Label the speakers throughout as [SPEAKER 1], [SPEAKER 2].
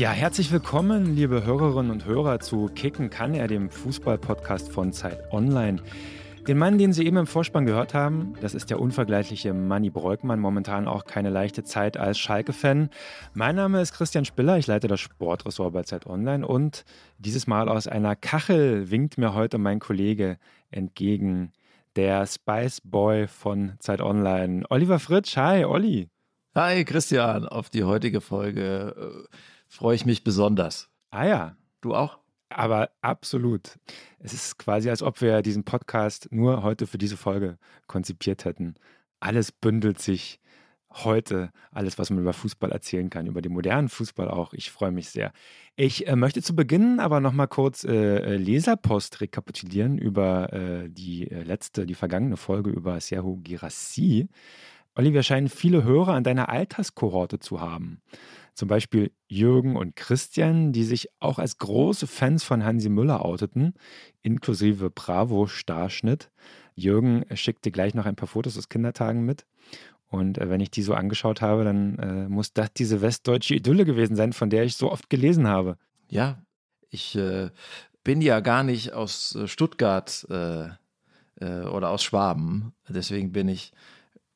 [SPEAKER 1] Ja, herzlich willkommen, liebe Hörerinnen und Hörer, zu Kicken kann er, dem Fußball-Podcast von Zeit Online. Den Mann, den Sie eben im Vorspann gehört haben, das ist der unvergleichliche Manny Breukmann, momentan auch keine leichte Zeit als Schalke-Fan. Mein Name ist Christian Spiller, ich leite das Sportressort bei Zeit Online und dieses Mal aus einer Kachel winkt mir heute mein Kollege entgegen, der Spice Boy von Zeit Online, Oliver Fritsch. Hi, Olli.
[SPEAKER 2] Hi, Christian, auf die heutige Folge freue ich mich besonders.
[SPEAKER 1] Ah ja.
[SPEAKER 2] Du auch?
[SPEAKER 1] Aber absolut. Es ist quasi, als ob wir diesen Podcast nur heute für diese Folge konzipiert hätten. Alles bündelt sich heute, alles, was man über Fußball erzählen kann, über den modernen Fußball auch. Ich freue mich sehr. Ich äh, möchte zu Beginn aber nochmal kurz äh, äh, Leserpost rekapitulieren über äh, die äh, letzte, die vergangene Folge über Serhu Girassi. Olli, wir scheinen viele Hörer an deiner Alterskohorte zu haben. Zum Beispiel Jürgen und Christian, die sich auch als große Fans von Hansi Müller outeten, inklusive Bravo-Starschnitt. Jürgen schickte gleich noch ein paar Fotos aus Kindertagen mit. Und äh, wenn ich die so angeschaut habe, dann äh, muss das diese westdeutsche Idylle gewesen sein, von der ich so oft gelesen habe.
[SPEAKER 2] Ja, ich äh, bin ja gar nicht aus äh, Stuttgart äh, oder aus Schwaben. Deswegen bin ich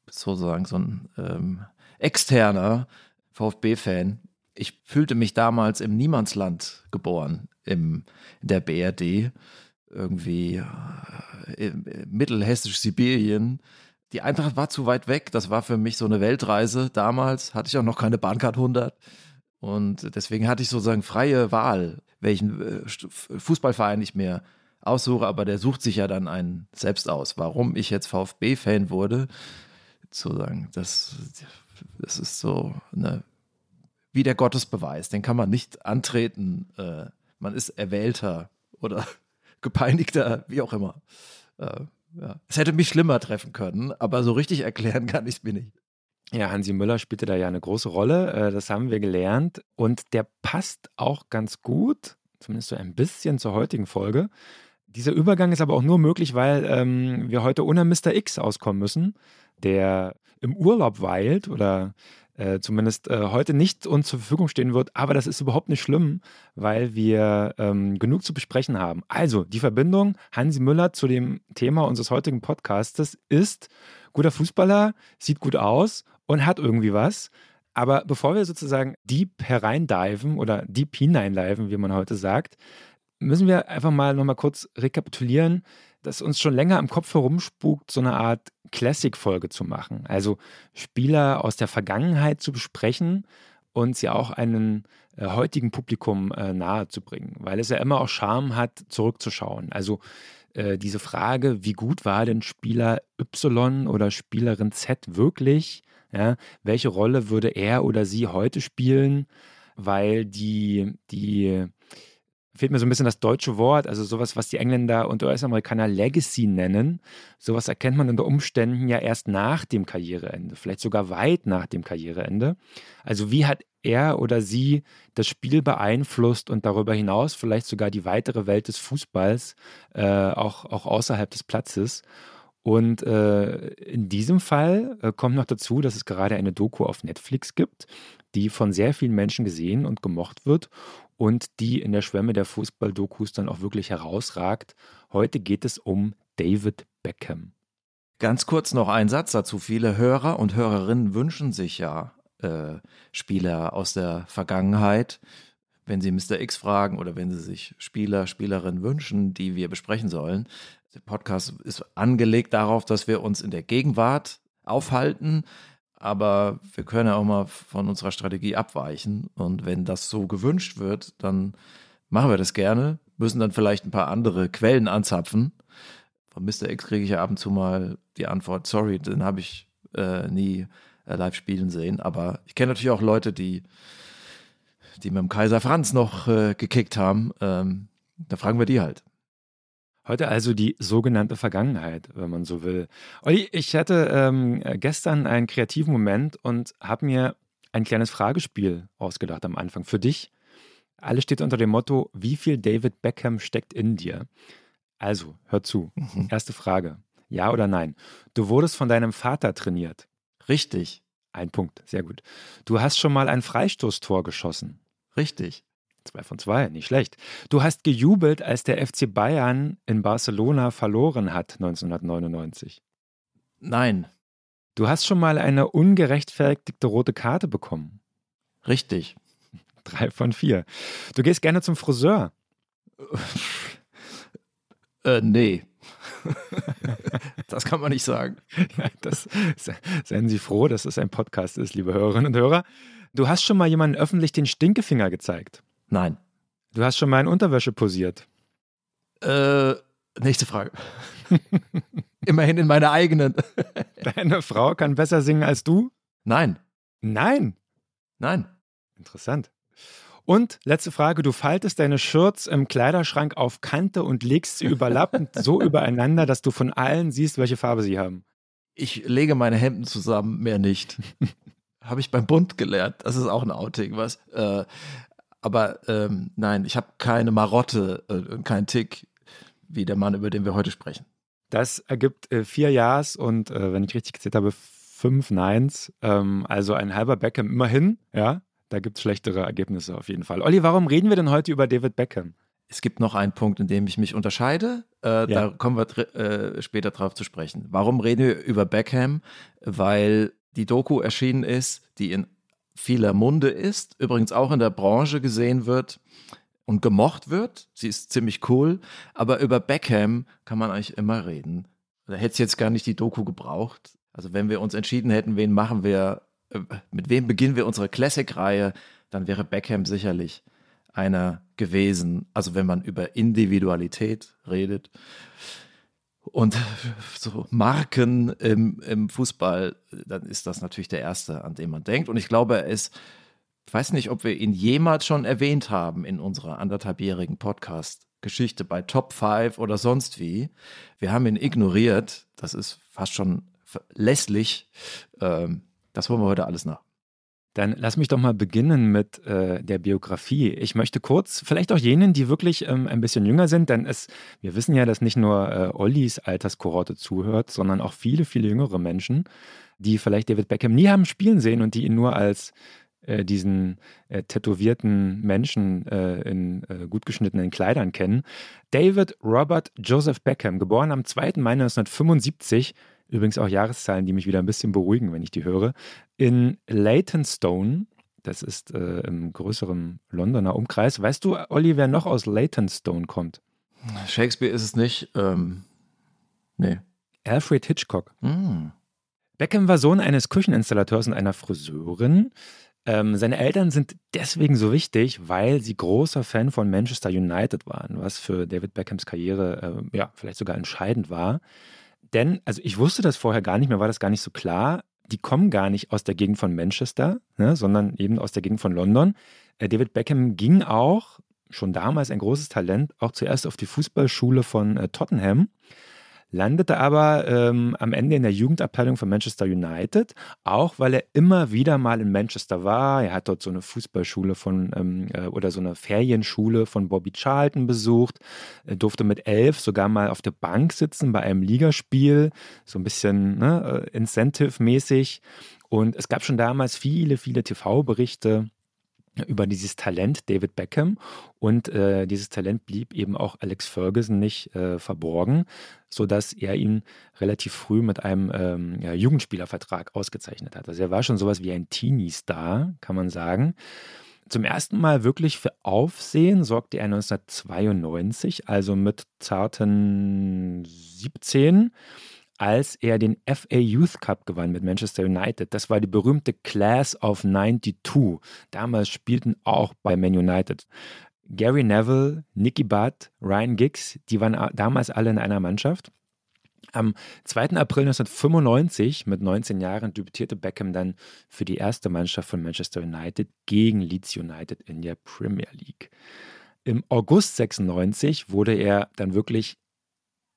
[SPEAKER 2] sozusagen so ein ähm, externer VfB-Fan. Ich fühlte mich damals im Niemandsland geboren, im, in der BRD, irgendwie äh, mittelhessisch-Sibirien. Die Eintracht war zu weit weg. Das war für mich so eine Weltreise. Damals hatte ich auch noch keine Bahncard 100. Und deswegen hatte ich sozusagen freie Wahl, welchen äh, Fußballverein ich mir aussuche. Aber der sucht sich ja dann einen selbst aus. Warum ich jetzt VfB-Fan wurde, sozusagen, das, das ist so eine, wie der Gottesbeweis. Den kann man nicht antreten. Äh, man ist Erwählter oder Gepeinigter, wie auch immer. Äh, ja. Es hätte mich schlimmer treffen können, aber so richtig erklären kann ich es mir nicht.
[SPEAKER 1] Ja, Hansi Müller spielte da ja eine große Rolle, äh, das haben wir gelernt. Und der passt auch ganz gut, zumindest so ein bisschen zur heutigen Folge. Dieser Übergang ist aber auch nur möglich, weil ähm, wir heute ohne Mr. X auskommen müssen, der im Urlaub weilt oder äh, zumindest äh, heute nicht uns zur Verfügung stehen wird. Aber das ist überhaupt nicht schlimm, weil wir ähm, genug zu besprechen haben. Also, die Verbindung Hansi Müller zu dem Thema unseres heutigen Podcastes ist guter Fußballer, sieht gut aus und hat irgendwie was. Aber bevor wir sozusagen deep hereindiven oder deep hineindiven, wie man heute sagt, müssen wir einfach mal nochmal kurz rekapitulieren, dass uns schon länger im Kopf herumspukt, so eine Art Classic-Folge zu machen. Also Spieler aus der Vergangenheit zu besprechen und sie auch einem äh, heutigen Publikum äh, nahezubringen, weil es ja immer auch Charme hat, zurückzuschauen. Also äh, diese Frage, wie gut war denn Spieler Y oder Spielerin Z wirklich? Ja, welche Rolle würde er oder sie heute spielen? Weil die, die fehlt mir so ein bisschen das deutsche Wort, also sowas, was die Engländer und US-Amerikaner Legacy nennen. Sowas erkennt man unter Umständen ja erst nach dem Karriereende, vielleicht sogar weit nach dem Karriereende. Also wie hat er oder sie das Spiel beeinflusst und darüber hinaus vielleicht sogar die weitere Welt des Fußballs, äh, auch, auch außerhalb des Platzes. Und äh, in diesem Fall äh, kommt noch dazu, dass es gerade eine Doku auf Netflix gibt, die von sehr vielen Menschen gesehen und gemocht wird und die in der Schwemme der Fußball-Dokus dann auch wirklich herausragt. Heute geht es um David Beckham.
[SPEAKER 2] Ganz kurz noch ein Satz dazu. Viele Hörer und Hörerinnen wünschen sich ja äh, Spieler aus der Vergangenheit. Wenn sie Mr. X fragen oder wenn sie sich Spieler, Spielerinnen wünschen, die wir besprechen sollen. Der Podcast ist angelegt darauf, dass wir uns in der Gegenwart aufhalten aber wir können ja auch mal von unserer Strategie abweichen. Und wenn das so gewünscht wird, dann machen wir das gerne, müssen dann vielleicht ein paar andere Quellen anzapfen. Von Mr. X kriege ich ja ab und zu mal die Antwort, sorry, den habe ich äh, nie äh, live spielen sehen. Aber ich kenne natürlich auch Leute, die, die mit dem Kaiser Franz noch äh, gekickt haben. Ähm, da fragen wir die halt.
[SPEAKER 1] Heute also die sogenannte Vergangenheit, wenn man so will. Olli, ich hatte ähm, gestern einen kreativen Moment und habe mir ein kleines Fragespiel ausgedacht am Anfang für dich. Alles steht unter dem Motto, wie viel David Beckham steckt in dir? Also, hör zu. Mhm. Erste Frage. Ja oder nein? Du wurdest von deinem Vater trainiert.
[SPEAKER 2] Richtig.
[SPEAKER 1] Ein Punkt, sehr gut. Du hast schon mal ein Freistoßtor geschossen.
[SPEAKER 2] Richtig.
[SPEAKER 1] Zwei von zwei, nicht schlecht. Du hast gejubelt, als der FC Bayern in Barcelona verloren hat 1999.
[SPEAKER 2] Nein.
[SPEAKER 1] Du hast schon mal eine ungerechtfertigte rote Karte bekommen.
[SPEAKER 2] Richtig.
[SPEAKER 1] Drei von vier. Du gehst gerne zum Friseur.
[SPEAKER 2] äh, nee. das kann man nicht sagen.
[SPEAKER 1] Ja, das, seien Sie froh, dass es ein Podcast ist, liebe Hörerinnen und Hörer. Du hast schon mal jemanden öffentlich den Stinkefinger gezeigt.
[SPEAKER 2] Nein.
[SPEAKER 1] Du hast schon mal in Unterwäsche posiert.
[SPEAKER 2] Äh, nächste Frage. Immerhin in meiner eigenen.
[SPEAKER 1] Deine Frau kann besser singen als du?
[SPEAKER 2] Nein.
[SPEAKER 1] Nein.
[SPEAKER 2] Nein.
[SPEAKER 1] Interessant. Und letzte Frage, du faltest deine Shirts im Kleiderschrank auf Kante und legst sie überlappend so übereinander, dass du von allen siehst, welche Farbe sie haben.
[SPEAKER 2] Ich lege meine Hemden zusammen, mehr nicht. Habe ich beim Bund gelernt. Das ist auch ein Outing, was. Äh, aber ähm, nein, ich habe keine Marotte, äh, keinen Tick, wie der Mann, über den wir heute sprechen.
[SPEAKER 1] Das ergibt äh, vier Ja's und äh, wenn ich richtig gezählt habe, fünf Neins. Ähm, also ein halber Beckham immerhin, ja. Da gibt es schlechtere Ergebnisse auf jeden Fall. Olli, warum reden wir denn heute über David Beckham?
[SPEAKER 2] Es gibt noch einen Punkt, in dem ich mich unterscheide. Äh, ja. Da kommen wir äh, später drauf zu sprechen. Warum reden wir über Beckham? Weil die Doku erschienen ist, die in vieler Munde ist, übrigens auch in der Branche gesehen wird und gemocht wird. Sie ist ziemlich cool, aber über Beckham kann man eigentlich immer reden. Da hätte es jetzt gar nicht die Doku gebraucht. Also wenn wir uns entschieden hätten, wen machen wir, äh, mit wem beginnen wir unsere Classic-Reihe, dann wäre Beckham sicherlich einer gewesen. Also wenn man über Individualität redet und so Marken im, im Fußball, dann ist das natürlich der erste, an den man denkt. Und ich glaube, er ist, ich weiß nicht, ob wir ihn jemals schon erwähnt haben in unserer anderthalbjährigen Podcast-Geschichte bei Top 5 oder sonst wie. Wir haben ihn ignoriert. Das ist fast schon lässlich. Ähm, das holen wir heute alles nach.
[SPEAKER 1] Dann lass mich doch mal beginnen mit äh, der Biografie. Ich möchte kurz, vielleicht auch jenen, die wirklich ähm, ein bisschen jünger sind, denn es, wir wissen ja, dass nicht nur äh, Ollis Alterskohorte zuhört, sondern auch viele, viele jüngere Menschen, die vielleicht David Beckham nie haben spielen sehen und die ihn nur als äh, diesen äh, tätowierten Menschen äh, in äh, gut geschnittenen Kleidern kennen. David Robert Joseph Beckham, geboren am 2. Mai 1975, Übrigens auch Jahreszahlen, die mich wieder ein bisschen beruhigen, wenn ich die höre. In Leytonstone, das ist äh, im größeren Londoner Umkreis. Weißt du, Olli, wer noch aus Leytonstone kommt?
[SPEAKER 2] Shakespeare ist es nicht. Ähm, nee.
[SPEAKER 1] Alfred Hitchcock. Mm. Beckham war Sohn eines Kücheninstallateurs und einer Friseurin. Ähm, seine Eltern sind deswegen so wichtig, weil sie großer Fan von Manchester United waren, was für David Beckhams Karriere äh, ja, vielleicht sogar entscheidend war. Denn, also ich wusste das vorher gar nicht, mir war das gar nicht so klar. Die kommen gar nicht aus der Gegend von Manchester, ne, sondern eben aus der Gegend von London. Äh, David Beckham ging auch, schon damals ein großes Talent, auch zuerst auf die Fußballschule von äh, Tottenham landete aber ähm, am Ende in der Jugendabteilung von Manchester United, auch weil er immer wieder mal in Manchester war. Er hat dort so eine Fußballschule von ähm, äh, oder so eine Ferienschule von Bobby Charlton besucht, er durfte mit elf sogar mal auf der Bank sitzen bei einem Ligaspiel, so ein bisschen ne, äh, Incentive-mäßig. Und es gab schon damals viele, viele TV-Berichte über dieses Talent David Beckham und äh, dieses Talent blieb eben auch Alex Ferguson nicht äh, verborgen, sodass er ihn relativ früh mit einem ähm, ja, Jugendspielervertrag ausgezeichnet hat. Also er war schon sowas wie ein Teenie-Star, kann man sagen. Zum ersten Mal wirklich für Aufsehen sorgte er 1992, also mit zarten 17 als er den FA Youth Cup gewann mit Manchester United. Das war die berühmte Class of 92. Damals spielten auch bei Man United Gary Neville, Nicky Butt, Ryan Giggs, die waren damals alle in einer Mannschaft. Am 2. April 1995, mit 19 Jahren, debütierte Beckham dann für die erste Mannschaft von Manchester United gegen Leeds United in der Premier League. Im August 96 wurde er dann wirklich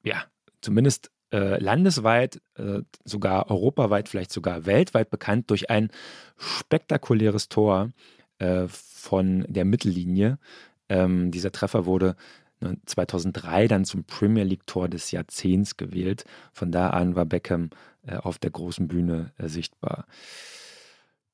[SPEAKER 1] ja, zumindest äh, landesweit, äh, sogar europaweit, vielleicht sogar weltweit bekannt durch ein spektakuläres Tor äh, von der Mittellinie. Ähm, dieser Treffer wurde 2003 dann zum Premier League Tor des Jahrzehnts gewählt. Von da an war Beckham äh, auf der großen Bühne äh, sichtbar.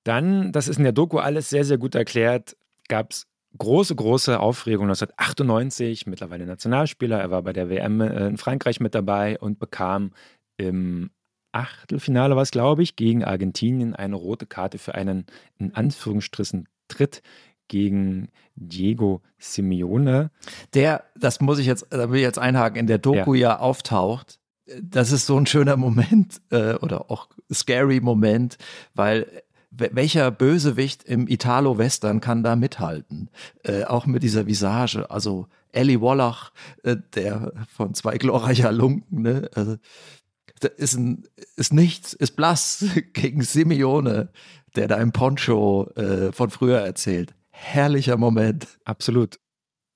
[SPEAKER 1] Dann, das ist in der Doku alles sehr, sehr gut erklärt, gab es große, große Aufregung 1998, mittlerweile Nationalspieler. Er war bei der WM äh, in Frankreich mit dabei und bekam im Achtelfinale, was glaube ich, gegen Argentinien eine rote Karte für einen in Anführungsstrichen Tritt gegen Diego Simeone.
[SPEAKER 2] Der, das muss ich jetzt, da will ich jetzt einhaken, in der Doku ja, ja auftaucht. Das ist so ein schöner Moment äh, oder auch scary Moment, weil welcher Bösewicht im Italo-Western kann da mithalten? Äh, auch mit dieser Visage. Also Ellie Wallach, äh, der von zwei glorreicher Lunken, ne? Also, ist, ein, ist nichts, ist blass gegen Simeone, der da im Poncho äh, von früher erzählt. Herrlicher Moment.
[SPEAKER 1] Absolut.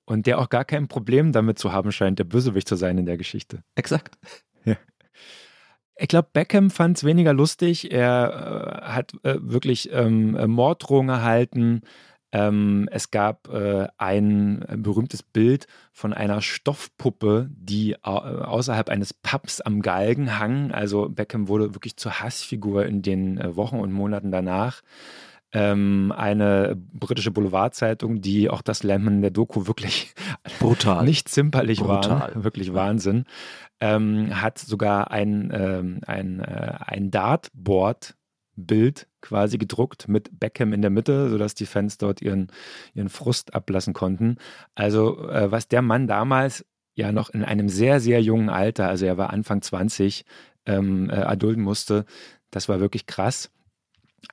[SPEAKER 1] Und der auch gar kein Problem damit zu haben scheint, der Bösewicht zu sein in der Geschichte.
[SPEAKER 2] Exakt.
[SPEAKER 1] Ja. Ich glaube, Beckham fand es weniger lustig. Er äh, hat äh, wirklich ähm, äh, Morddrohungen erhalten. Ähm, es gab äh, ein berühmtes Bild von einer Stoffpuppe, die au außerhalb eines Pubs am Galgen hang. Also Beckham wurde wirklich zur Hassfigur in den äh, Wochen und Monaten danach. Ähm, eine britische Boulevardzeitung, die auch das Lemon der Doku wirklich
[SPEAKER 2] brutal
[SPEAKER 1] nicht zimperlich Brutal. war, wirklich Wahnsinn ähm, hat sogar ein, ähm, ein, äh, ein Dartboard-Bild quasi gedruckt mit Beckham in der Mitte, sodass die Fans dort ihren, ihren Frust ablassen konnten. Also äh, was der Mann damals ja noch in einem sehr, sehr jungen Alter, also er war Anfang 20, ähm, äh, erdulden musste, das war wirklich krass.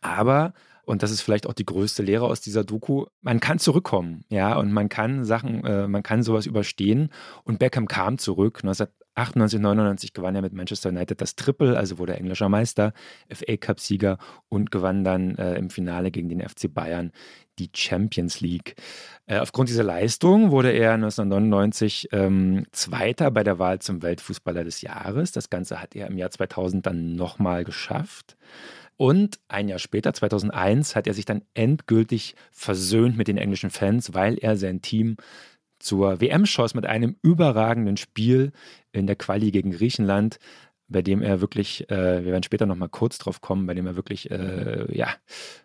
[SPEAKER 1] Aber und das ist vielleicht auch die größte Lehre aus dieser Doku. Man kann zurückkommen, ja, und man kann Sachen, äh, man kann sowas überstehen. Und Beckham kam zurück. 98, 99 gewann er mit Manchester United das Triple, also wurde er englischer Meister, FA Cup-Sieger und gewann dann äh, im Finale gegen den FC Bayern die Champions League. Äh, aufgrund dieser Leistung wurde er 1999 ähm, Zweiter bei der Wahl zum Weltfußballer des Jahres. Das Ganze hat er im Jahr 2000 dann nochmal geschafft. Und ein Jahr später, 2001, hat er sich dann endgültig versöhnt mit den englischen Fans, weil er sein Team zur WM schoss mit einem überragenden Spiel in der Quali gegen Griechenland, bei dem er wirklich, äh, wir werden später nochmal kurz drauf kommen, bei dem er wirklich äh, ja,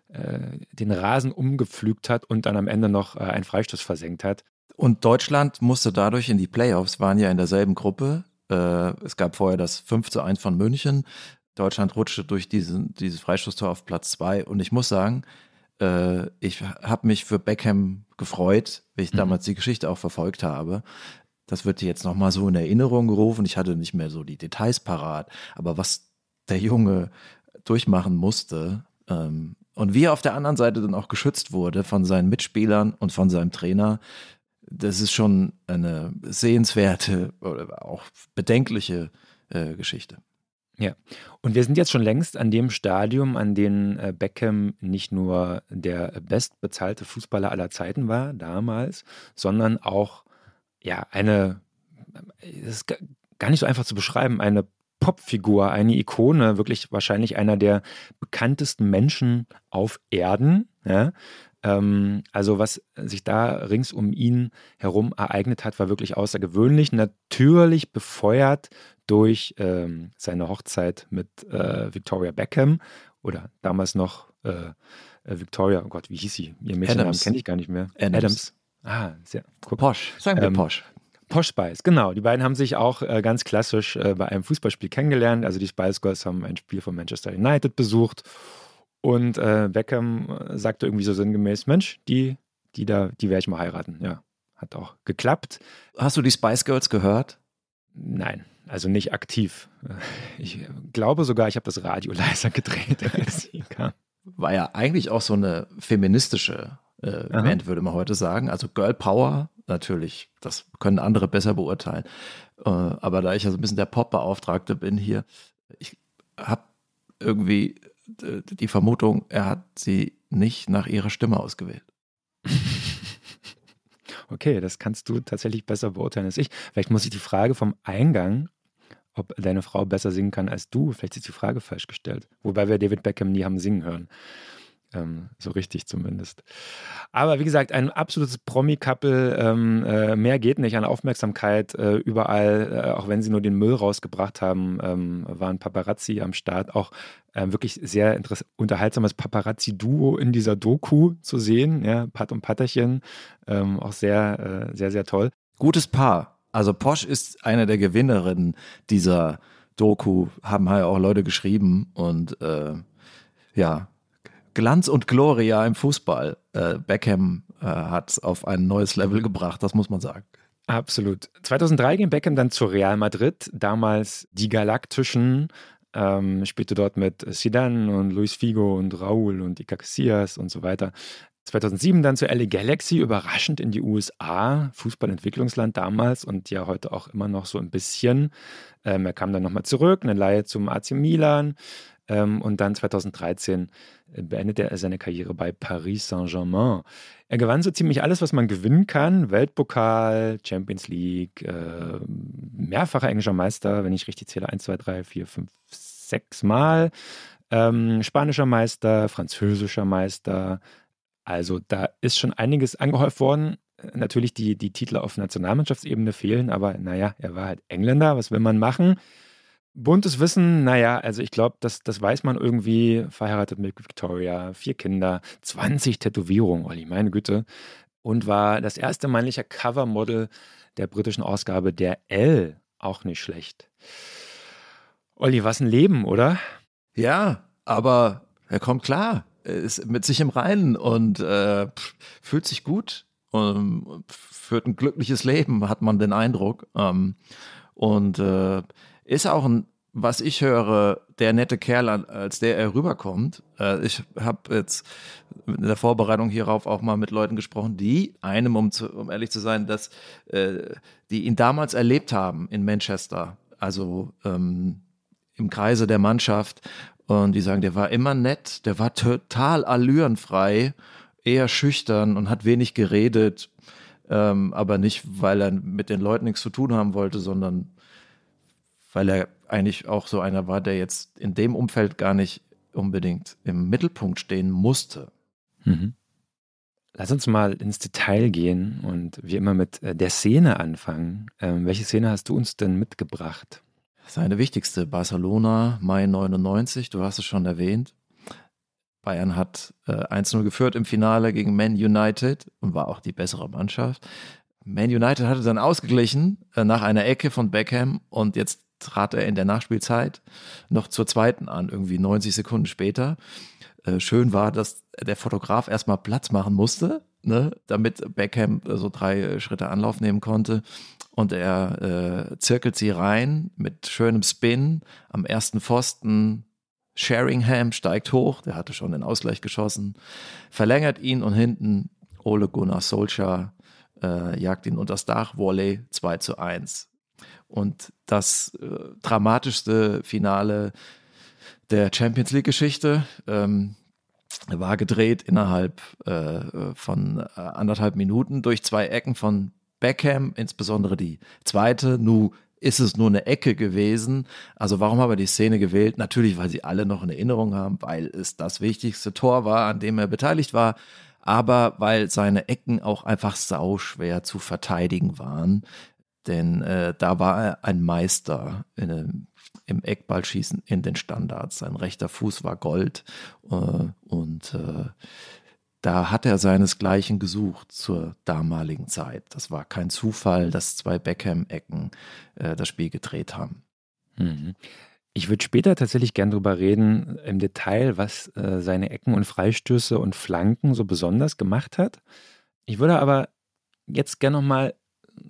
[SPEAKER 1] äh, den Rasen umgepflügt hat und dann am Ende noch äh, einen Freistoß versenkt hat.
[SPEAKER 2] Und Deutschland musste dadurch in die Playoffs, waren ja in derselben Gruppe. Äh, es gab vorher das 5 zu 1 von München. Deutschland rutschte durch diesen, dieses Freistoßtor auf Platz 2. Und ich muss sagen, äh, ich habe mich für Beckham gefreut, weil ich mhm. damals die Geschichte auch verfolgt habe. Das wird jetzt nochmal so in Erinnerung gerufen. Ich hatte nicht mehr so die Details parat. Aber was der Junge durchmachen musste ähm, und wie er auf der anderen Seite dann auch geschützt wurde von seinen Mitspielern und von seinem Trainer, das ist schon eine sehenswerte oder auch bedenkliche äh, Geschichte.
[SPEAKER 1] Ja, und wir sind jetzt schon längst an dem Stadium, an dem äh, Beckham nicht nur der bestbezahlte Fußballer aller Zeiten war, damals, sondern auch, ja, eine, das ist gar nicht so einfach zu beschreiben, eine Popfigur, eine Ikone, wirklich wahrscheinlich einer der bekanntesten Menschen auf Erden. Ja? Ähm, also was sich da rings um ihn herum ereignet hat, war wirklich außergewöhnlich. Natürlich befeuert durch ähm, seine Hochzeit mit äh, Victoria Beckham oder damals noch äh, äh Victoria, oh Gott, wie hieß sie? Ihr Mädchennamen kenne ich gar nicht mehr.
[SPEAKER 2] Adams. Adams.
[SPEAKER 1] Ah, sehr
[SPEAKER 2] cool. Posch,
[SPEAKER 1] sagen wir ähm, Posch. Posh Spice, genau. Die beiden haben sich auch äh, ganz klassisch äh, bei einem Fußballspiel kennengelernt. Also die Spice Girls haben ein Spiel von Manchester United besucht und äh, Beckham äh, sagte irgendwie so sinngemäß, Mensch, die, die da, die werde ich mal heiraten. Ja, hat auch geklappt.
[SPEAKER 2] Hast du die Spice Girls gehört?
[SPEAKER 1] Nein, also nicht aktiv. Ich glaube sogar, ich habe das Radio leiser gedreht, als sie kam.
[SPEAKER 2] War ja eigentlich auch so eine feministische äh, Band, würde man heute sagen. Also Girl Power, natürlich, das können andere besser beurteilen. Äh, aber da ich ja so ein bisschen der Pop-Beauftragte bin hier, ich habe irgendwie die Vermutung, er hat sie nicht nach ihrer Stimme ausgewählt.
[SPEAKER 1] Okay, das kannst du tatsächlich besser beurteilen als ich. Vielleicht muss ich die Frage vom Eingang ob deine Frau besser singen kann als du. Vielleicht ist die Frage falsch gestellt. Wobei wir David Beckham nie haben singen hören. Ähm, so richtig zumindest. Aber wie gesagt, ein absolutes Promi-Couple. Ähm, äh, mehr geht nicht an Aufmerksamkeit. Äh, überall, äh, auch wenn sie nur den Müll rausgebracht haben, ähm, waren Paparazzi am Start. Auch ähm, wirklich sehr unterhaltsames Paparazzi-Duo in dieser Doku zu sehen. Ja, Pat und Patterchen. Ähm, auch sehr, äh, sehr, sehr toll.
[SPEAKER 2] Gutes Paar. Also Posch ist eine der Gewinnerinnen dieser Doku, haben halt auch Leute geschrieben und äh, ja, Glanz und Gloria im Fußball. Äh, Beckham äh, hat auf ein neues Level gebracht, das muss man sagen.
[SPEAKER 1] Absolut. 2003 ging Beckham dann zu Real Madrid, damals die Galaktischen, ähm, spielte dort mit Zidane und Luis Figo und Raúl und Iker Casillas und so weiter. 2007 dann zu LA Galaxy, überraschend in die USA, Fußballentwicklungsland damals und ja heute auch immer noch so ein bisschen. Ähm, er kam dann nochmal zurück, eine Leihe zum AC Milan und dann 2013 beendete er seine Karriere bei Paris Saint-Germain. Er gewann so ziemlich alles, was man gewinnen kann. Weltpokal, Champions League, äh, mehrfacher englischer Meister, wenn ich richtig zähle, 1, 2, 3, 4, 5, 6 Mal. Ähm, spanischer Meister, französischer Meister. Also da ist schon einiges angehäuft worden. Natürlich die, die Titel auf Nationalmannschaftsebene fehlen, aber naja, er war halt Engländer, was will man machen? Buntes Wissen, naja, also ich glaube, das, das weiß man irgendwie. Verheiratet mit Victoria, vier Kinder, 20 Tätowierungen, Olli, meine Güte. Und war das erste männliche Covermodel der britischen Ausgabe der L. Auch nicht schlecht. Olli, was ein Leben, oder?
[SPEAKER 2] Ja, aber er kommt klar, ist mit sich im Reinen und äh, fühlt sich gut und führt ein glückliches Leben, hat man den Eindruck. Ähm, und äh, ist auch ein, was ich höre, der nette Kerl, als der er rüberkommt. Äh, ich habe jetzt in der Vorbereitung hierauf auch mal mit Leuten gesprochen, die einem, um, zu, um ehrlich zu sein, dass äh, die ihn damals erlebt haben in Manchester, also ähm, im Kreise der Mannschaft. Und die sagen, der war immer nett, der war total allürenfrei, eher schüchtern und hat wenig geredet, ähm, aber nicht, weil er mit den Leuten nichts zu tun haben wollte, sondern weil er eigentlich auch so einer war, der jetzt in dem Umfeld gar nicht unbedingt im Mittelpunkt stehen musste. Mhm.
[SPEAKER 1] Lass uns mal ins Detail gehen und wie immer mit äh, der Szene anfangen. Ähm, welche Szene hast du uns denn mitgebracht?
[SPEAKER 2] Seine wichtigste, Barcelona, Mai 99, du hast es schon erwähnt. Bayern hat äh, 1-0 geführt im Finale gegen Man United und war auch die bessere Mannschaft. Man United hatte dann ausgeglichen äh, nach einer Ecke von Beckham und jetzt trat er in der Nachspielzeit noch zur zweiten an, irgendwie 90 Sekunden später. Äh, schön war, dass der Fotograf erstmal Platz machen musste, ne, damit Beckham so drei Schritte Anlauf nehmen konnte. Und er äh, zirkelt sie rein mit schönem Spin am ersten Pfosten. Sheringham steigt hoch, der hatte schon den Ausgleich geschossen, verlängert ihn und hinten Ole Gunnar Solskjaer äh, jagt ihn unter das Dach, Volley 2 zu 1 und das äh, dramatischste Finale der Champions League-Geschichte. Ähm, war gedreht innerhalb äh, von äh, anderthalb Minuten durch zwei Ecken von Beckham, insbesondere die zweite. Nu ist es nur eine Ecke gewesen. Also warum haben wir die Szene gewählt? Natürlich, weil sie alle noch in Erinnerung haben, weil es das wichtigste Tor war, an dem er beteiligt war, aber weil seine Ecken auch einfach sauschwer zu verteidigen waren. Denn äh, da war er ein Meister in, im Eckballschießen in den Standards. Sein rechter Fuß war Gold äh, und äh, da hat er seinesgleichen gesucht zur damaligen Zeit. Das war kein Zufall, dass zwei Beckham-Ecken äh, das Spiel gedreht haben.
[SPEAKER 1] Mhm. Ich würde später tatsächlich gern darüber reden, im Detail, was äh, seine Ecken und Freistöße und Flanken so besonders gemacht hat. Ich würde aber jetzt gerne nochmal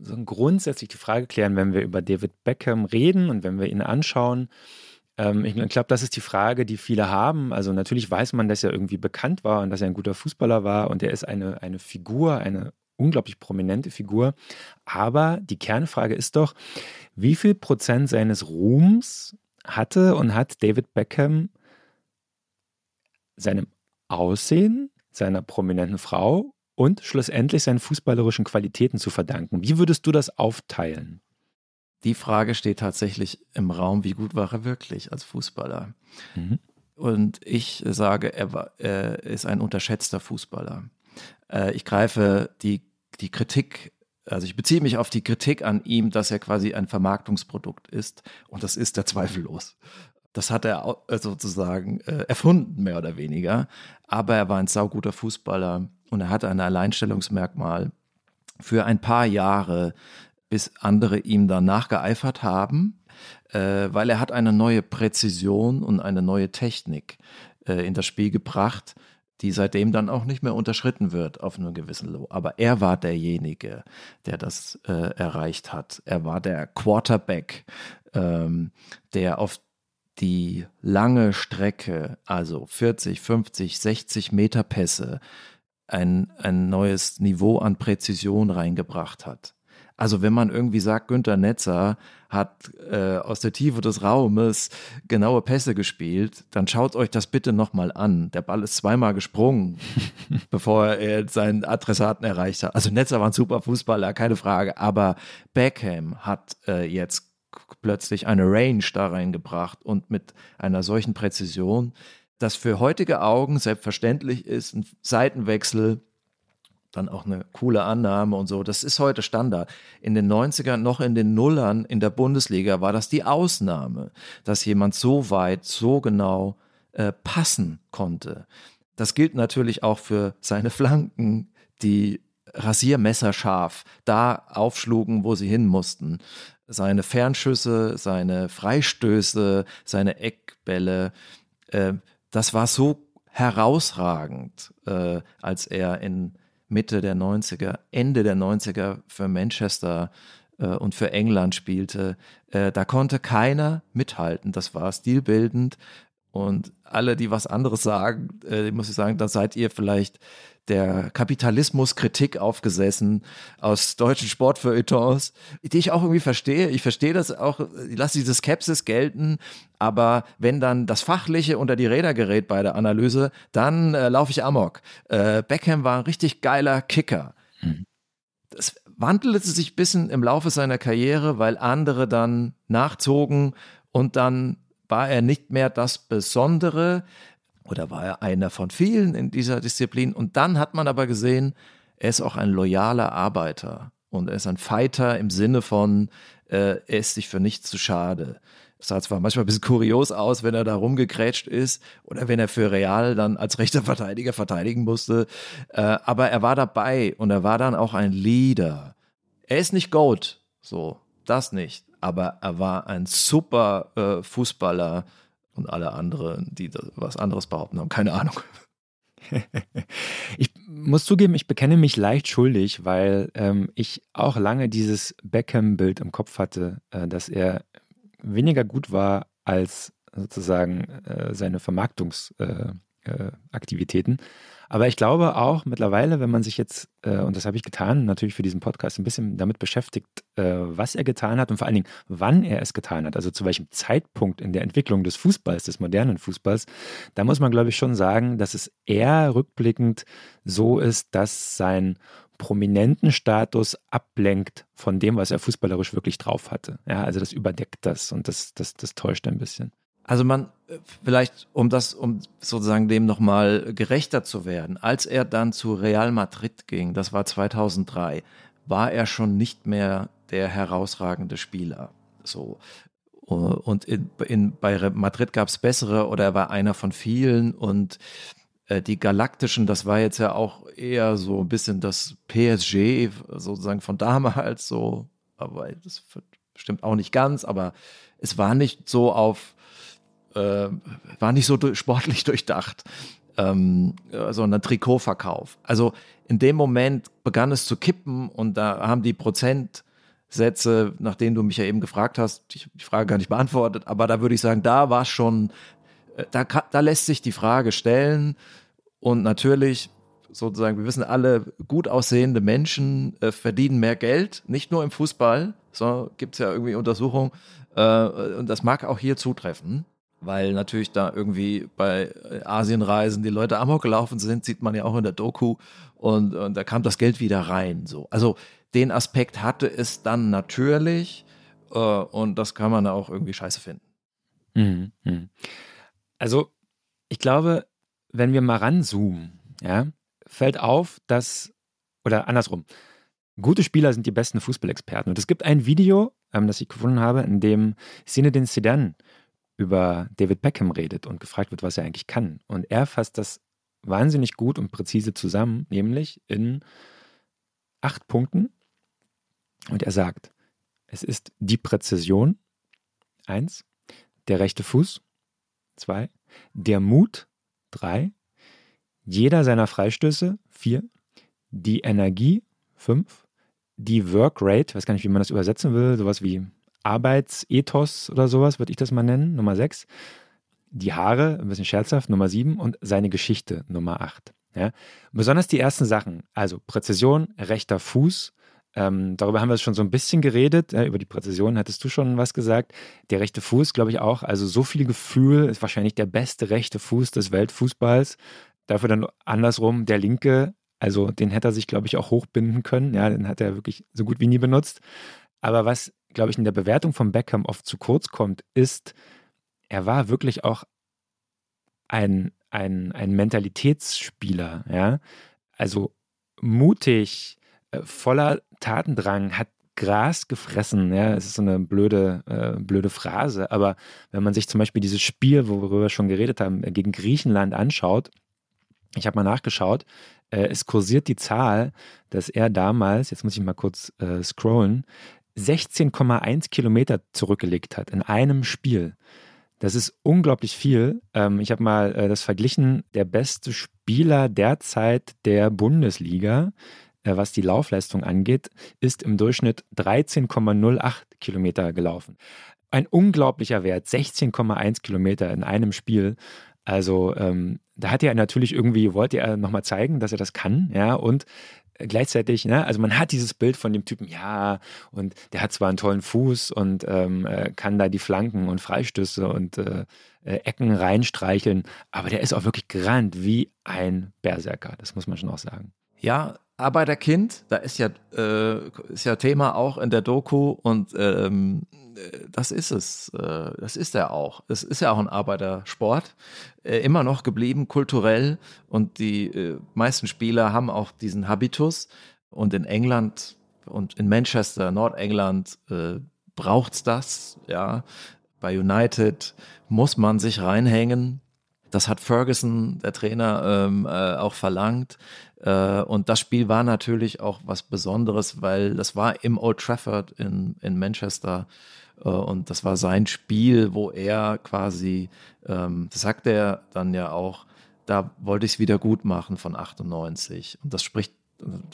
[SPEAKER 1] so grundsätzlich die Frage klären, wenn wir über David Beckham reden und wenn wir ihn anschauen. Ähm, ich glaube, das ist die Frage, die viele haben. Also natürlich weiß man, dass er irgendwie bekannt war und dass er ein guter Fußballer war und er ist eine, eine Figur, eine unglaublich prominente Figur. Aber die Kernfrage ist doch, wie viel Prozent seines Ruhms hatte und hat David Beckham seinem Aussehen, seiner prominenten Frau und schlussendlich seinen fußballerischen Qualitäten zu verdanken. Wie würdest du das aufteilen?
[SPEAKER 2] die Frage steht tatsächlich im Raum, wie gut war er wirklich als Fußballer? Mhm. Und ich sage, er, war, er ist ein unterschätzter Fußballer. Äh, ich greife die, die Kritik, also ich beziehe mich auf die Kritik an ihm, dass er quasi ein Vermarktungsprodukt ist. Und das ist er zweifellos. Das hat er sozusagen äh, erfunden, mehr oder weniger. Aber er war ein sauguter Fußballer und er hatte ein Alleinstellungsmerkmal für ein paar Jahre, bis andere ihm dann nachgeeifert haben, äh, weil er hat eine neue Präzision und eine neue Technik äh, in das Spiel gebracht, die seitdem dann auch nicht mehr unterschritten wird auf einem gewissen Low. Aber er war derjenige, der das äh, erreicht hat. Er war der Quarterback, ähm, der auf die lange Strecke, also 40, 50, 60 Meter Pässe, ein, ein neues Niveau an Präzision reingebracht hat. Also wenn man irgendwie sagt, Günter Netzer hat äh, aus der Tiefe des Raumes genaue Pässe gespielt, dann schaut euch das bitte nochmal an. Der Ball ist zweimal gesprungen, bevor er seinen Adressaten erreicht hat. Also Netzer war ein super Fußballer, keine Frage. Aber Beckham hat äh, jetzt plötzlich eine Range da reingebracht und mit einer solchen Präzision, dass für heutige Augen selbstverständlich ist, ein Seitenwechsel dann auch eine coole Annahme und so. Das ist heute Standard. In den 90ern, noch in den Nullern in der Bundesliga war das die Ausnahme, dass jemand so weit, so genau äh, passen konnte. Das gilt natürlich auch für seine Flanken, die rasiermesserscharf da aufschlugen, wo sie hin mussten seine Fernschüsse, seine Freistöße, seine Eckbälle, äh, das war so herausragend, äh, als er in Mitte der 90er, Ende der 90er für Manchester äh, und für England spielte. Äh, da konnte keiner mithalten. Das war stilbildend. Und alle, die was anderes sagen, äh, muss ich sagen, da seid ihr vielleicht der Kapitalismuskritik aufgesessen aus deutschen Sportfeuilletons, die ich auch irgendwie verstehe. Ich verstehe das auch, ich lasse diese Skepsis gelten, aber wenn dann das Fachliche unter die Räder gerät bei der Analyse, dann äh, laufe ich amok. Äh, Beckham war ein richtig geiler Kicker. Mhm. Das wandelte sich ein bisschen im Laufe seiner Karriere, weil andere dann nachzogen und dann war er nicht mehr das Besondere, oder war er einer von vielen in dieser Disziplin. Und dann hat man aber gesehen, er ist auch ein loyaler Arbeiter und er ist ein Fighter im Sinne von, äh, er ist sich für nichts zu schade. Es sah zwar manchmal ein bisschen kurios aus, wenn er da rumgekrätscht ist oder wenn er für Real dann als rechter Verteidiger verteidigen musste, äh, aber er war dabei und er war dann auch ein Leader. Er ist nicht Goat, so, das nicht, aber er war ein super äh, Fußballer, und alle anderen, die was anderes behaupten haben. Keine Ahnung.
[SPEAKER 1] ich muss zugeben, ich bekenne mich leicht schuldig, weil ähm, ich auch lange dieses Beckham-Bild im Kopf hatte, äh, dass er weniger gut war als sozusagen äh, seine Vermarktungsaktivitäten. Äh, aber ich glaube auch mittlerweile, wenn man sich jetzt, äh, und das habe ich getan, natürlich für diesen Podcast ein bisschen damit beschäftigt, äh, was er getan hat und vor allen Dingen, wann er es getan hat, also zu welchem Zeitpunkt in der Entwicklung des Fußballs, des modernen Fußballs, da muss man, glaube ich, schon sagen, dass es eher rückblickend so ist, dass sein prominenten Status ablenkt von dem, was er fußballerisch wirklich drauf hatte. Ja, also das überdeckt das und das, das, das täuscht ein bisschen.
[SPEAKER 2] Also man, äh, vielleicht um das, um sozusagen dem nochmal gerechter zu werden, als er dann zu Real Madrid ging, das war 2003, war er schon nicht mehr der herausragende Spieler. So. Und in, in, bei Madrid gab es bessere oder er war einer von vielen und äh, die Galaktischen, das war jetzt ja auch eher so ein bisschen das PSG sozusagen von damals so, aber das stimmt auch nicht ganz, aber es war nicht so auf äh, war nicht so sportlich durchdacht, ähm, sondern Trikotverkauf. Also in dem Moment begann es zu kippen und da haben die Prozentsätze, nach denen du mich ja eben gefragt hast, ich die Frage gar nicht beantwortet, aber da würde ich sagen, da war schon, äh, da, da lässt sich die Frage stellen und natürlich sozusagen, wir wissen alle, gut aussehende Menschen äh, verdienen mehr Geld, nicht nur im Fußball, sondern gibt es ja irgendwie Untersuchungen, äh, und das mag auch hier zutreffen weil natürlich da irgendwie bei Asienreisen die Leute amok gelaufen sind, sieht man ja auch in der Doku und, und da kam das Geld wieder rein. So. Also den Aspekt hatte es dann natürlich äh, und das kann man auch irgendwie scheiße finden.
[SPEAKER 1] Mhm, mhm. Also, ich glaube, wenn wir mal ranzoomen, ja, fällt auf, dass, oder andersrum, gute Spieler sind die besten Fußballexperten. Und es gibt ein Video, ähm, das ich gefunden habe, in dem Zinedine Zidane über David Beckham redet und gefragt wird, was er eigentlich kann. Und er fasst das wahnsinnig gut und präzise zusammen, nämlich in acht Punkten. Und er sagt, es ist die Präzision, eins, der rechte Fuß, zwei, der Mut, drei, jeder seiner Freistöße, vier, die Energie, fünf, die Workrate, weiß gar nicht, wie man das übersetzen will, sowas wie Arbeitsethos oder sowas, würde ich das mal nennen, Nummer sechs, die Haare, ein bisschen scherzhaft, Nummer sieben und seine Geschichte, Nummer acht. Ja? Besonders die ersten Sachen, also Präzision, rechter Fuß, ähm, darüber haben wir schon so ein bisschen geredet. Ja, über die Präzision hattest du schon was gesagt. Der rechte Fuß, glaube ich auch. Also so viel Gefühl ist wahrscheinlich der beste rechte Fuß des Weltfußballs. Dafür dann andersrum der linke. Also den hätte er sich, glaube ich, auch hochbinden können. Ja, den hat er wirklich so gut wie nie benutzt. Aber was, glaube ich, in der Bewertung von Beckham oft zu kurz kommt, ist, er war wirklich auch ein, ein, ein Mentalitätsspieler. Ja, also mutig, äh, voller Tatendrang, hat Gras gefressen. Ja, es ist so eine blöde, äh, blöde Phrase. Aber wenn man sich zum Beispiel dieses Spiel, worüber wir schon geredet haben, äh, gegen Griechenland anschaut, ich habe mal nachgeschaut, äh, es kursiert die Zahl, dass er damals, jetzt muss ich mal kurz äh, scrollen, 16,1 Kilometer zurückgelegt hat in einem Spiel. Das ist unglaublich viel. Ähm, ich habe mal äh, das verglichen. Der beste Spieler derzeit der Bundesliga äh, was die Laufleistung angeht, ist im Durchschnitt 13,08 Kilometer gelaufen. Ein unglaublicher Wert, 16,1 Kilometer in einem Spiel. Also ähm, da hat er natürlich irgendwie, wollte er nochmal zeigen, dass er das kann, ja, und gleichzeitig, ne, also man hat dieses Bild von dem Typen, ja, und der hat zwar einen tollen Fuß und ähm, äh, kann da die Flanken und Freistöße und äh, äh, Ecken reinstreicheln, aber der ist auch wirklich gerannt wie ein Berserker, das muss man schon auch sagen.
[SPEAKER 2] Ja, Arbeiterkind, da ist ja, äh, ist ja Thema auch in der Doku und ähm, das ist es. Äh, das ist er auch. Es ist ja auch ein Arbeitersport. Äh, immer noch geblieben, kulturell. Und die äh, meisten Spieler haben auch diesen Habitus. Und in England und in Manchester, Nordengland, braucht es das. Ja. Bei United muss man sich reinhängen. Das hat Ferguson, der Trainer, ähm, äh, auch verlangt. Und das Spiel war natürlich auch was Besonderes, weil das war im Old Trafford in, in Manchester. Äh, und das war sein Spiel, wo er quasi, ähm, das sagt er dann ja auch, da wollte ich es wieder gut machen von 98. Und das spricht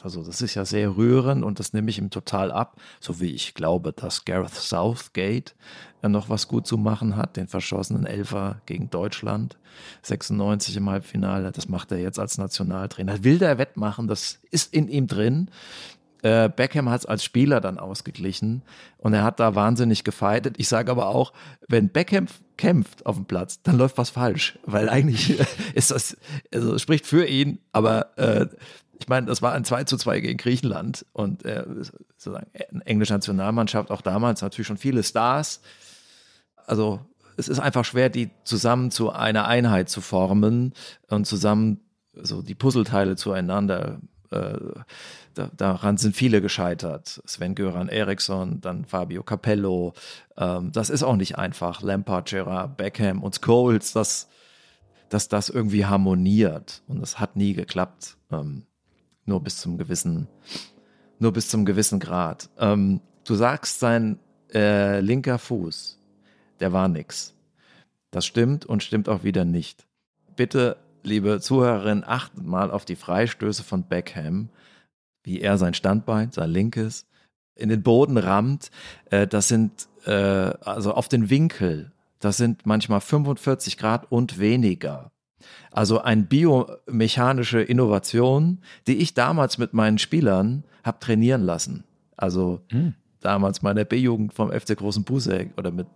[SPEAKER 2] also das ist ja sehr rührend und das nehme ich ihm total ab, so wie ich glaube, dass Gareth Southgate noch was gut zu machen hat, den verschossenen Elfer gegen Deutschland, 96 im Halbfinale, das macht er jetzt als Nationaltrainer. Will der Wettmachen, das ist in ihm drin. Äh, Beckham hat es als Spieler dann ausgeglichen und er hat da wahnsinnig gefeitet. Ich sage aber auch, wenn Beckham kämpft auf dem Platz, dann läuft was falsch, weil eigentlich ist das, also spricht für ihn, aber äh, ich meine, das war ein 2 zu 2 gegen Griechenland und äh, sozusagen eine englische Nationalmannschaft, auch damals natürlich schon viele Stars. Also es ist einfach schwer, die zusammen zu einer Einheit zu formen und zusammen so die Puzzleteile zueinander. Äh, da, daran sind viele gescheitert. Sven Göran Eriksson, dann Fabio Capello. Ähm, das ist auch nicht einfach. Lampard, Gerard, Beckham und Scholes, dass, dass das irgendwie harmoniert. Und das hat nie geklappt. Ähm, nur bis zum gewissen, nur bis zum gewissen Grad. Ähm, du sagst, sein äh, linker Fuß, der war nix. Das stimmt und stimmt auch wieder nicht. Bitte, liebe Zuhörerinnen, achtet mal auf die Freistöße von Beckham, wie er sein Standbein, sein linkes, in den Boden rammt. Äh, das sind äh, also auf den Winkel. Das sind manchmal 45 Grad und weniger. Also eine biomechanische Innovation, die ich damals mit meinen Spielern habe trainieren lassen. Also hm. damals meine B-Jugend vom FC Großen Busek oder mit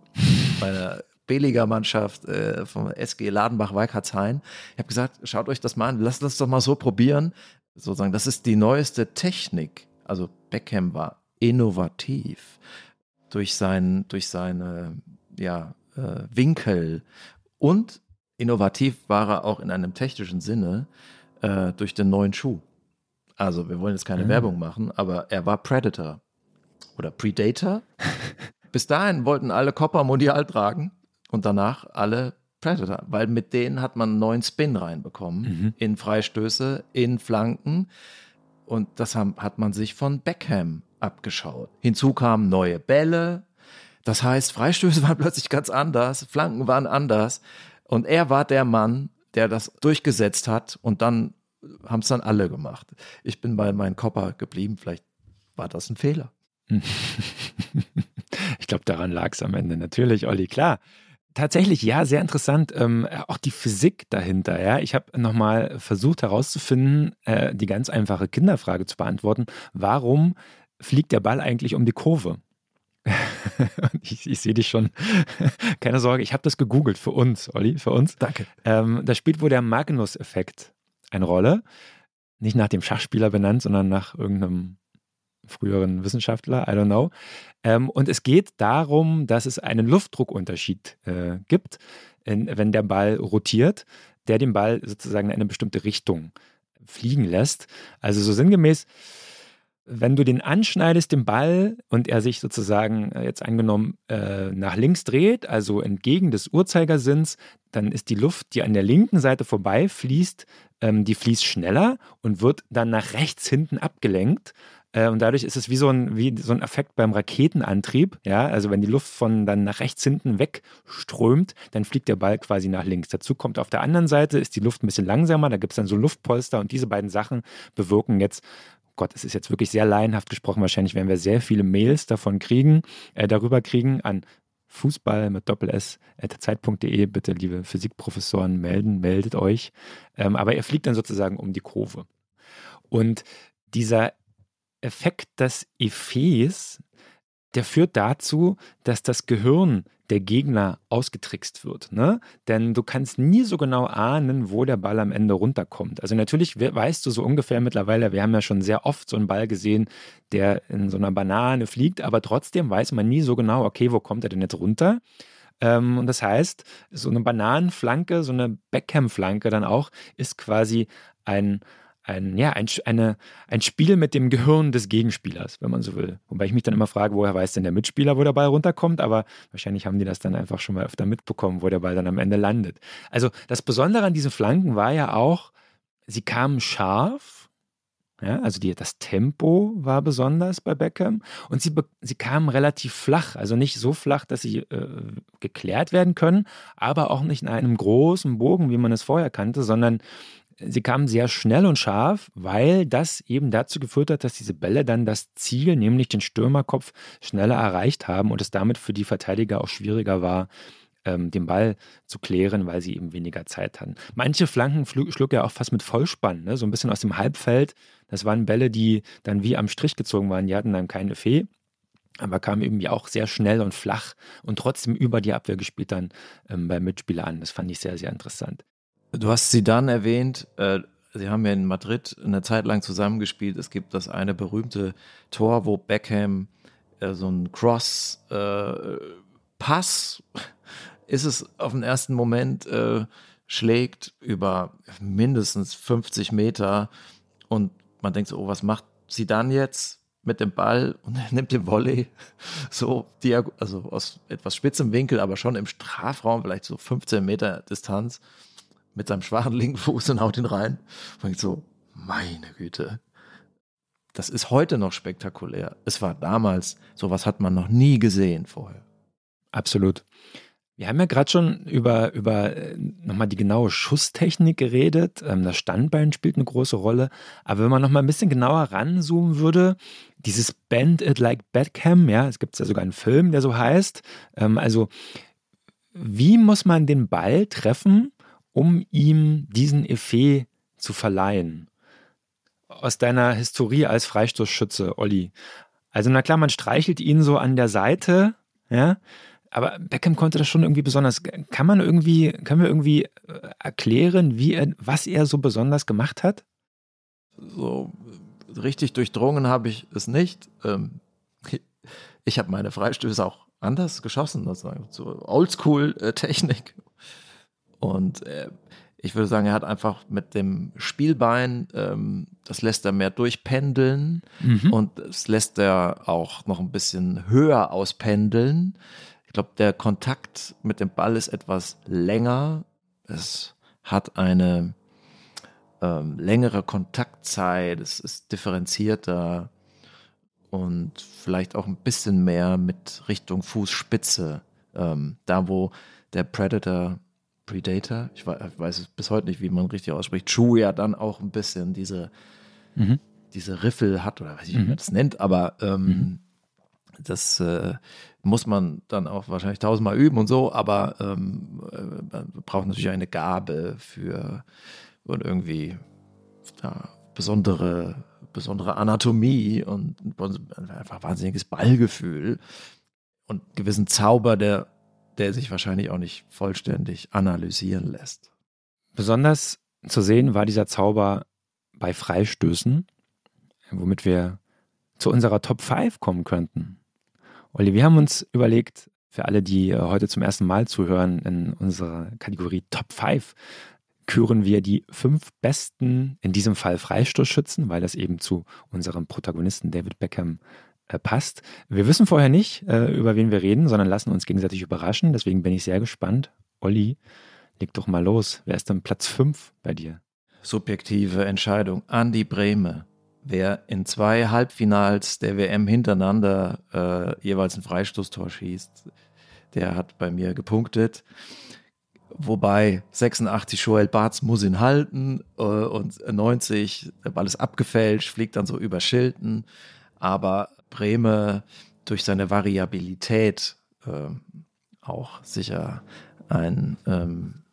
[SPEAKER 2] meiner B-Liga-Mannschaft äh, vom SG Ladenbach-Weikhartshain. Ich habe gesagt, schaut euch das mal an, lasst das doch mal so probieren. Sozusagen, das ist die neueste Technik. Also Beckham war innovativ. durch, sein, durch seine ja, äh, Winkel und innovativ war er auch in einem technischen Sinne äh, durch den neuen Schuh. Also wir wollen jetzt keine mhm. Werbung machen, aber er war Predator oder Predator. Bis dahin wollten alle Copper Mondial tragen und danach alle Predator, weil mit denen hat man einen neuen Spin reinbekommen mhm. in Freistöße, in Flanken und das haben, hat man sich von Beckham abgeschaut. Hinzu kamen neue Bälle, das heißt, Freistöße waren plötzlich ganz anders, Flanken waren anders und er war der Mann, der das durchgesetzt hat und dann haben es dann alle gemacht. Ich bin bei meinem Kopper geblieben, vielleicht war das ein Fehler.
[SPEAKER 1] ich glaube, daran lag es am Ende natürlich, Olli, klar. Tatsächlich, ja, sehr interessant. Ähm, auch die Physik dahinter. Ja, ich habe nochmal versucht herauszufinden, äh, die ganz einfache Kinderfrage zu beantworten: Warum fliegt der Ball eigentlich um die Kurve? ich, ich sehe dich schon. Keine Sorge, ich habe das gegoogelt für uns, Olli, für uns.
[SPEAKER 2] Danke.
[SPEAKER 1] Ähm, da spielt wohl der Magnus-Effekt eine Rolle. Nicht nach dem Schachspieler benannt, sondern nach irgendeinem früheren Wissenschaftler, I don't know. Ähm, und es geht darum, dass es einen Luftdruckunterschied äh, gibt, in, wenn der Ball rotiert, der den Ball sozusagen in eine bestimmte Richtung fliegen lässt. Also so sinngemäß, wenn du den anschneidest, den Ball, und er sich sozusagen äh, jetzt angenommen äh, nach links dreht, also entgegen des Uhrzeigersinns, dann ist die Luft, die an der linken Seite vorbeifließt, ähm, die fließt schneller und wird dann nach rechts hinten abgelenkt. Äh, und dadurch ist es wie so, ein, wie so ein Effekt beim Raketenantrieb. Ja? Also wenn die Luft von dann nach rechts hinten wegströmt, dann fliegt der Ball quasi nach links. Dazu kommt auf der anderen Seite, ist die Luft ein bisschen langsamer, da gibt es dann so Luftpolster und diese beiden Sachen bewirken jetzt Gott, es ist jetzt wirklich sehr laienhaft gesprochen. Wahrscheinlich werden wir sehr viele Mails davon kriegen, äh, darüber kriegen an Fußball mit Doppel-S Zeit.de. Bitte, liebe Physikprofessoren, melden, meldet euch. Ähm, aber er fliegt dann sozusagen um die Kurve. Und dieser Effekt des Effets, der führt dazu, dass das Gehirn der Gegner ausgetrickst wird. Ne? Denn du kannst nie so genau ahnen, wo der Ball am Ende runterkommt. Also natürlich weißt du so ungefähr mittlerweile, wir haben ja schon sehr oft so einen Ball gesehen, der in so einer Banane fliegt, aber trotzdem weiß man nie so genau, okay, wo kommt er denn jetzt runter? Ähm, und das heißt, so eine Bananenflanke, so eine Beckham-Flanke dann auch, ist quasi ein, ein, ja, ein, eine, ein Spiel mit dem Gehirn des Gegenspielers, wenn man so will. Wobei ich mich dann immer frage, woher weiß denn der Mitspieler, wo der Ball runterkommt, aber wahrscheinlich haben die das dann einfach schon mal öfter mitbekommen, wo der Ball dann am Ende landet. Also das Besondere an diesen Flanken war ja auch, sie kamen scharf, ja, also die, das Tempo war besonders bei Beckham und sie, sie kamen relativ flach, also nicht so flach, dass sie äh, geklärt werden können, aber auch nicht in einem großen Bogen, wie man es vorher kannte, sondern sie kamen sehr schnell und scharf, weil das eben dazu geführt hat, dass diese Bälle dann das Ziel, nämlich den Stürmerkopf, schneller erreicht haben und es damit für die Verteidiger auch schwieriger war, ähm, den Ball zu klären, weil sie eben weniger Zeit hatten. Manche Flanken schlug er auch fast mit Vollspann, ne? so ein bisschen aus dem Halbfeld. Das waren Bälle, die dann wie am Strich gezogen waren. Die hatten dann keine Fee aber kamen irgendwie auch sehr schnell und flach und trotzdem über die Abwehr gespielt dann ähm, beim Mitspieler an. Das fand ich sehr, sehr interessant.
[SPEAKER 2] Du hast sie dann erwähnt, äh, sie haben ja in Madrid eine Zeit lang zusammengespielt. Es gibt das eine berühmte Tor, wo Beckham äh, so ein Cross-Pass äh, ist es auf den ersten Moment, äh, schlägt über mindestens 50 Meter und man denkt so, oh, was macht sie dann jetzt? mit dem Ball und er nimmt den Volley so, also aus etwas spitzem Winkel, aber schon im Strafraum, vielleicht so 15 Meter Distanz mit seinem schwachen linken Fuß und haut ihn rein. Und ich so, meine Güte. Das ist heute noch spektakulär. Es war damals, sowas hat man noch nie gesehen vorher.
[SPEAKER 1] Absolut. Wir haben ja gerade schon über, über äh, nochmal die genaue Schusstechnik geredet. Ähm, das Standbein spielt eine große Rolle. Aber wenn man nochmal ein bisschen genauer ranzoomen würde, dieses Bend It Like Beckham, ja, es gibt ja sogar einen Film, der so heißt. Ähm, also, wie muss man den Ball treffen, um ihm diesen Effet zu verleihen. Aus deiner Historie als Freistoßschütze, Olli. Also, na klar, man streichelt ihn so an der Seite, ja, aber Beckham konnte das schon irgendwie besonders. Kann man irgendwie, können wir irgendwie äh, erklären, wie er, was er so besonders gemacht hat?
[SPEAKER 2] So richtig durchdrungen habe ich es nicht. Ähm, Ich habe meine Freistöße auch anders geschossen, sozusagen, so Oldschool-Technik. Und äh, ich würde sagen, er hat einfach mit dem Spielbein, ähm, das lässt er mehr durchpendeln mhm. und es lässt er auch noch ein bisschen höher auspendeln. Ich glaube, der Kontakt mit dem Ball ist etwas länger. Es hat eine ähm, längere Kontaktzeit, es ist differenzierter und vielleicht auch ein bisschen mehr mit Richtung Fußspitze. Ähm, da, wo der Predator, Predator, ich weiß, es bis heute nicht, wie man richtig ausspricht, Chew ja dann auch ein bisschen diese, mhm. diese Riffel hat oder weiß ich, wie man mhm. das nennt, aber ähm, mhm. das äh, muss man dann auch wahrscheinlich tausendmal üben und so, aber ähm, äh, man braucht natürlich eine Gabe für und irgendwie ja, besondere, besondere Anatomie und einfach wahnsinniges Ballgefühl und gewissen Zauber, der, der sich wahrscheinlich auch nicht vollständig analysieren lässt.
[SPEAKER 1] Besonders zu sehen war dieser Zauber bei Freistößen, womit wir zu unserer Top 5 kommen könnten. Olli, wir haben uns überlegt, für alle, die heute zum ersten Mal zuhören, in unserer Kategorie Top 5 küren wir die fünf besten, in diesem Fall Freistoßschützen, weil das eben zu unserem Protagonisten David Beckham äh, passt. Wir wissen vorher nicht, äh, über wen wir reden, sondern lassen uns gegenseitig überraschen. Deswegen bin ich sehr gespannt. Olli, leg doch mal los. Wer ist denn Platz 5 bei dir?
[SPEAKER 2] Subjektive Entscheidung. Andi Brehme. Wer in zwei Halbfinals der WM hintereinander äh, jeweils ein Freistoßtor schießt, der hat bei mir gepunktet. Wobei 86 Joel Bartz muss ihn halten äh, und 90, der Ball ist abgefälscht, fliegt dann so über Schilden. Aber Breme durch seine Variabilität äh, auch sicher ein ähm,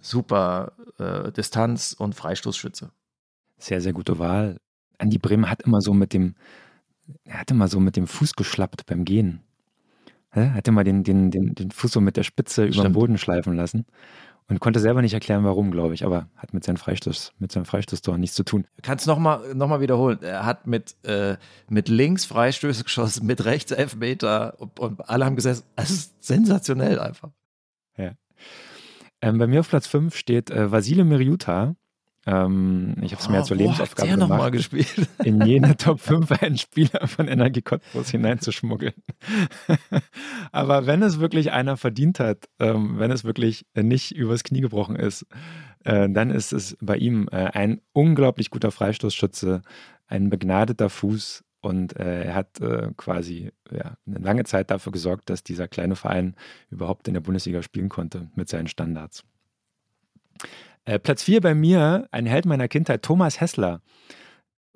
[SPEAKER 2] super äh, Distanz- und Freistoßschütze.
[SPEAKER 1] Sehr, sehr gute Wahl. Andi Bremer hat immer so mit dem, er hat immer so mit dem Fuß geschlappt beim Gehen. Er hat immer den, den, den, den Fuß so mit der Spitze über den Boden schleifen lassen und konnte selber nicht erklären, warum, glaube ich, aber hat mit seinem Freistoß, mit seinem Freistoßtor nichts zu tun.
[SPEAKER 2] Kannst nochmal noch mal wiederholen. Er hat mit, äh, mit links Freistöße geschossen, mit rechts Elfmeter und, und alle haben gesagt, es ist sensationell einfach.
[SPEAKER 1] Ja. Ähm, bei mir auf Platz 5 steht äh, Vasile Miriuta, ähm, ich habe es mir oh, zur Lebensaufgabe gemacht, noch mal
[SPEAKER 2] gespielt?
[SPEAKER 1] in jene Top 5 einen Spieler von Energie Cottbus hineinzuschmuggeln. Aber wenn es wirklich einer verdient hat, ähm, wenn es wirklich nicht übers Knie gebrochen ist, äh, dann ist es bei ihm äh, ein unglaublich guter Freistoßschütze, ein begnadeter Fuß und äh, er hat äh, quasi ja, eine lange Zeit dafür gesorgt, dass dieser kleine Verein überhaupt in der Bundesliga spielen konnte mit seinen Standards. Äh, Platz 4 bei mir, ein Held meiner Kindheit, Thomas Hessler.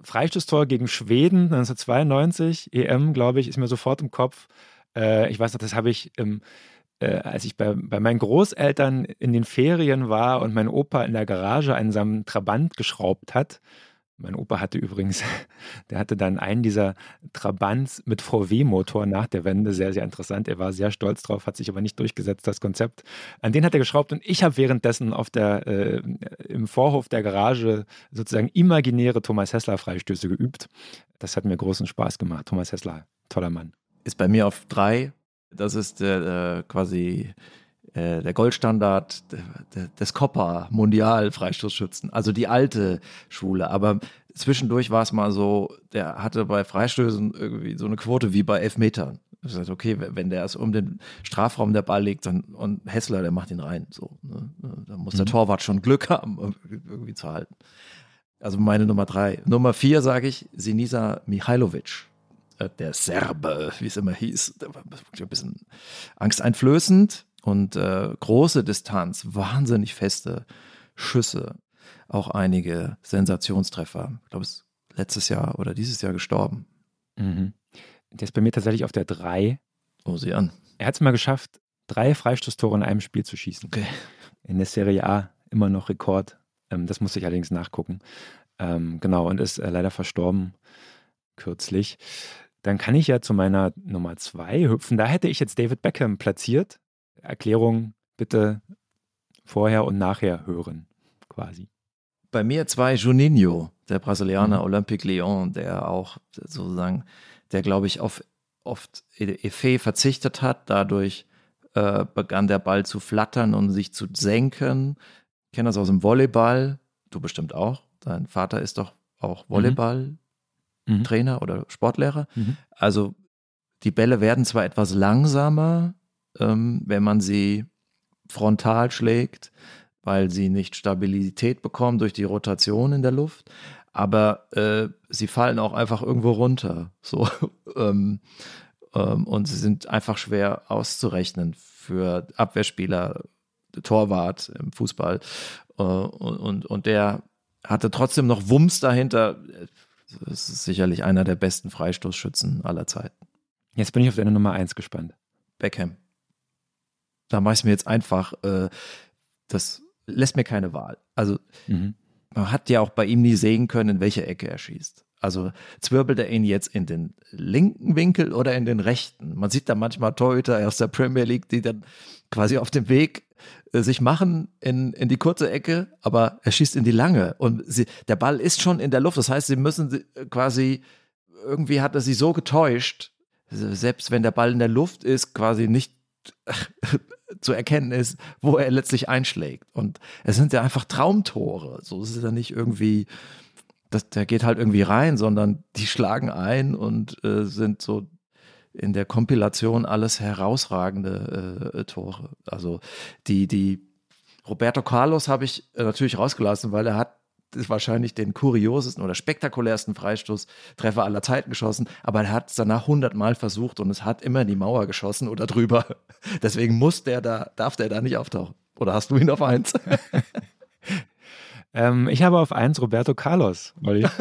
[SPEAKER 1] Freistoßtor gegen Schweden 1992, EM, glaube ich, ist mir sofort im Kopf. Äh, ich weiß noch, das habe ich im, äh, als ich bei, bei meinen Großeltern in den Ferien war und mein Opa in der Garage an seinem Trabant geschraubt hat, mein Opa hatte übrigens, der hatte dann einen dieser Trabants mit VW-Motor nach der Wende, sehr, sehr interessant. Er war sehr stolz drauf, hat sich aber nicht durchgesetzt, das Konzept. An den hat er geschraubt und ich habe währenddessen auf der, äh, im Vorhof der Garage sozusagen imaginäre Thomas Hessler-Freistöße geübt. Das hat mir großen Spaß gemacht. Thomas Hessler, toller Mann.
[SPEAKER 2] Ist bei mir auf drei. Das ist äh, quasi äh, der Goldstandard des Copper Mundial Freistoßschützen, also die alte Schule. Aber zwischendurch war es mal so, der hatte bei Freistößen irgendwie so eine Quote wie bei Elfmetern. Das heißt, okay, wenn der es um den Strafraum der Ball legt dann, und Hessler, der macht ihn rein. So, ne? Da muss mhm. der Torwart schon Glück haben, irgendwie zu halten. Also meine Nummer drei. Nummer vier sage ich Sinisa Mihailovic äh, der Serbe, wie es immer hieß, der war ein bisschen angsteinflößend, und äh, große Distanz, wahnsinnig feste Schüsse, auch einige Sensationstreffer. Ich glaube, es ist letztes Jahr oder dieses Jahr gestorben.
[SPEAKER 1] Mhm. Der ist bei mir tatsächlich auf der 3.
[SPEAKER 2] Oh, sieh an.
[SPEAKER 1] Er hat es mal geschafft, drei Freistoßtore in einem Spiel zu schießen.
[SPEAKER 2] Okay.
[SPEAKER 1] In der Serie A immer noch Rekord. Ähm, das musste ich allerdings nachgucken. Ähm, genau, und ist äh, leider verstorben kürzlich. Dann kann ich ja zu meiner Nummer 2 hüpfen. Da hätte ich jetzt David Beckham platziert. Erklärung bitte vorher und nachher hören, quasi.
[SPEAKER 2] Bei mir zwei Juninho, der Brasilianer mhm. Olympique Lyon, der auch sozusagen, der glaube ich auf oft Effet verzichtet hat. Dadurch äh, begann der Ball zu flattern und sich zu senken. Ich kenne das aus dem Volleyball. Du bestimmt auch. Dein Vater ist doch auch mhm. Volleyball-Trainer mhm. oder Sportlehrer. Mhm. Also die Bälle werden zwar etwas langsamer, ähm, wenn man sie frontal schlägt, weil sie nicht Stabilität bekommen durch die Rotation in der Luft, aber äh, sie fallen auch einfach irgendwo runter. So, ähm, ähm, und sie sind einfach schwer auszurechnen für Abwehrspieler, Torwart im Fußball. Äh, und, und, und der hatte trotzdem noch Wumms dahinter. Das ist sicherlich einer der besten Freistoßschützen aller Zeiten.
[SPEAKER 1] Jetzt bin ich auf deine Nummer 1 gespannt.
[SPEAKER 2] Beckham. Da mache ich mir jetzt einfach, äh, das lässt mir keine Wahl. Also mhm. man hat ja auch bei ihm nie sehen können, in welche Ecke er schießt. Also zwirbelt er ihn jetzt in den linken Winkel oder in den rechten? Man sieht da manchmal Torhüter aus der Premier League, die dann quasi auf dem Weg äh, sich machen in, in die kurze Ecke, aber er schießt in die lange und sie, der Ball ist schon in der Luft. Das heißt, sie müssen quasi, irgendwie hat er sie so getäuscht, selbst wenn der Ball in der Luft ist, quasi nicht zu erkennen ist, wo er letztlich einschlägt. Und es sind ja einfach Traumtore. So ist es ja nicht irgendwie, das, der geht halt irgendwie rein, sondern die schlagen ein und äh, sind so in der Kompilation alles herausragende äh, Tore. Also die, die Roberto Carlos habe ich äh, natürlich rausgelassen, weil er hat wahrscheinlich den kuriosesten oder spektakulärsten Freistoßtreffer aller Zeiten geschossen, aber er hat es danach hundertmal versucht und es hat immer in die Mauer geschossen oder drüber. Deswegen muss der da, darf der da nicht auftauchen. Oder hast du ihn auf eins?
[SPEAKER 1] ähm, ich habe auf eins Roberto Carlos, Olli.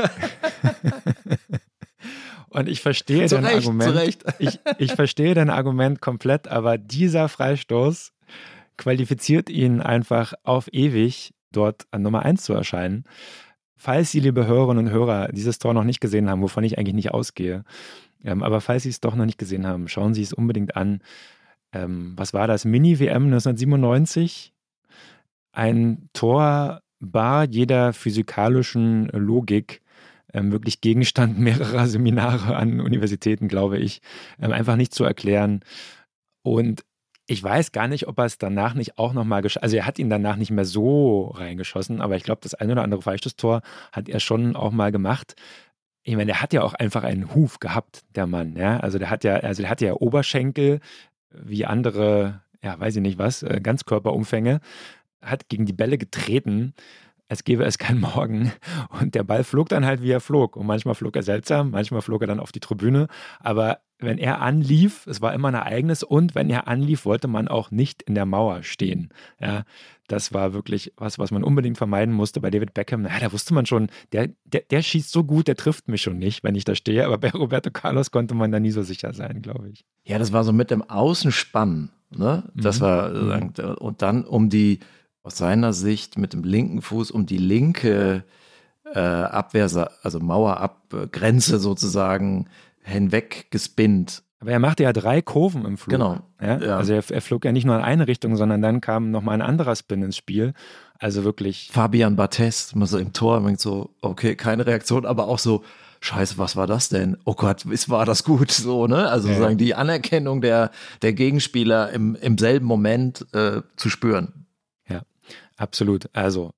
[SPEAKER 1] Und ich verstehe zu dein Recht, Argument. Ich, ich verstehe dein Argument komplett, aber dieser Freistoß qualifiziert ihn einfach auf ewig dort an Nummer 1 zu erscheinen. Falls Sie, liebe Hörerinnen und Hörer, dieses Tor noch nicht gesehen haben, wovon ich eigentlich nicht ausgehe, ähm, aber falls Sie es doch noch nicht gesehen haben, schauen Sie es unbedingt an. Ähm, was war das? Mini-WM 1997? Ein Tor bar jeder physikalischen Logik ähm, wirklich Gegenstand mehrerer Seminare an Universitäten, glaube ich, ähm, einfach nicht zu erklären. Und ich weiß gar nicht, ob er es danach nicht auch nochmal geschossen Also er hat ihn danach nicht mehr so reingeschossen, aber ich glaube, das ein oder andere Freistoßtor hat er schon auch mal gemacht. Ich meine, der hat ja auch einfach einen Huf gehabt, der Mann. Ja? Also der hat ja, also der hat ja Oberschenkel wie andere, ja, weiß ich nicht was, äh, Ganzkörperumfänge, hat gegen die Bälle getreten als gäbe es keinen Morgen. Und der Ball flog dann halt, wie er flog. Und manchmal flog er seltsam, manchmal flog er dann auf die Tribüne. Aber wenn er anlief, es war immer ein Ereignis. Und wenn er anlief, wollte man auch nicht in der Mauer stehen. Ja, das war wirklich was, was man unbedingt vermeiden musste bei David Beckham. Na, da wusste man schon, der, der, der schießt so gut, der trifft mich schon nicht, wenn ich da stehe. Aber bei Roberto Carlos konnte man da nie so sicher sein, glaube ich.
[SPEAKER 2] Ja, das war so mit dem Außenspannen. Ne? Das mhm. war, mhm. und dann um die, aus seiner Sicht mit dem linken Fuß um die linke äh, Abwehr, also Mauerabgrenze sozusagen hinweg gespinnt.
[SPEAKER 1] Aber er machte ja drei Kurven im Flug.
[SPEAKER 2] Genau.
[SPEAKER 1] Ja? Ja. Also er, er, flog ja nicht nur in eine Richtung, sondern dann kam nochmal ein anderer Spin ins Spiel. Also wirklich.
[SPEAKER 2] Fabian Barthez, immer so im Tor, denkt so, okay, keine Reaktion, aber auch so, Scheiße, was war das denn? Oh Gott, ist, war das gut? So, ne? Also ja. sozusagen die Anerkennung der, der Gegenspieler im, im selben Moment äh, zu spüren.
[SPEAKER 1] Absolut. Also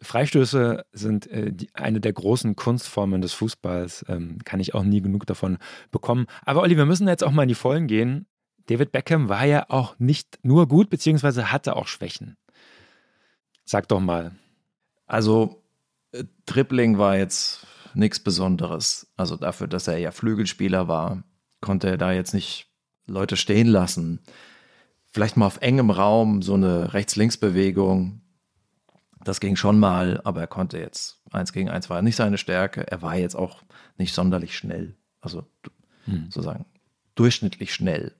[SPEAKER 1] Freistöße sind äh, die, eine der großen Kunstformen des Fußballs. Ähm, kann ich auch nie genug davon bekommen. Aber Olli, wir müssen jetzt auch mal in die Vollen gehen. David Beckham war ja auch nicht nur gut, beziehungsweise hatte auch Schwächen. Sag doch mal.
[SPEAKER 2] Also, äh, Dribbling war jetzt nichts Besonderes. Also dafür, dass er ja Flügelspieler war, konnte er da jetzt nicht Leute stehen lassen vielleicht mal auf engem Raum so eine Rechts-Links-Bewegung. Das ging schon mal, aber er konnte jetzt eins gegen eins war nicht seine Stärke. Er war jetzt auch nicht sonderlich schnell. Also hm. sozusagen durchschnittlich schnell.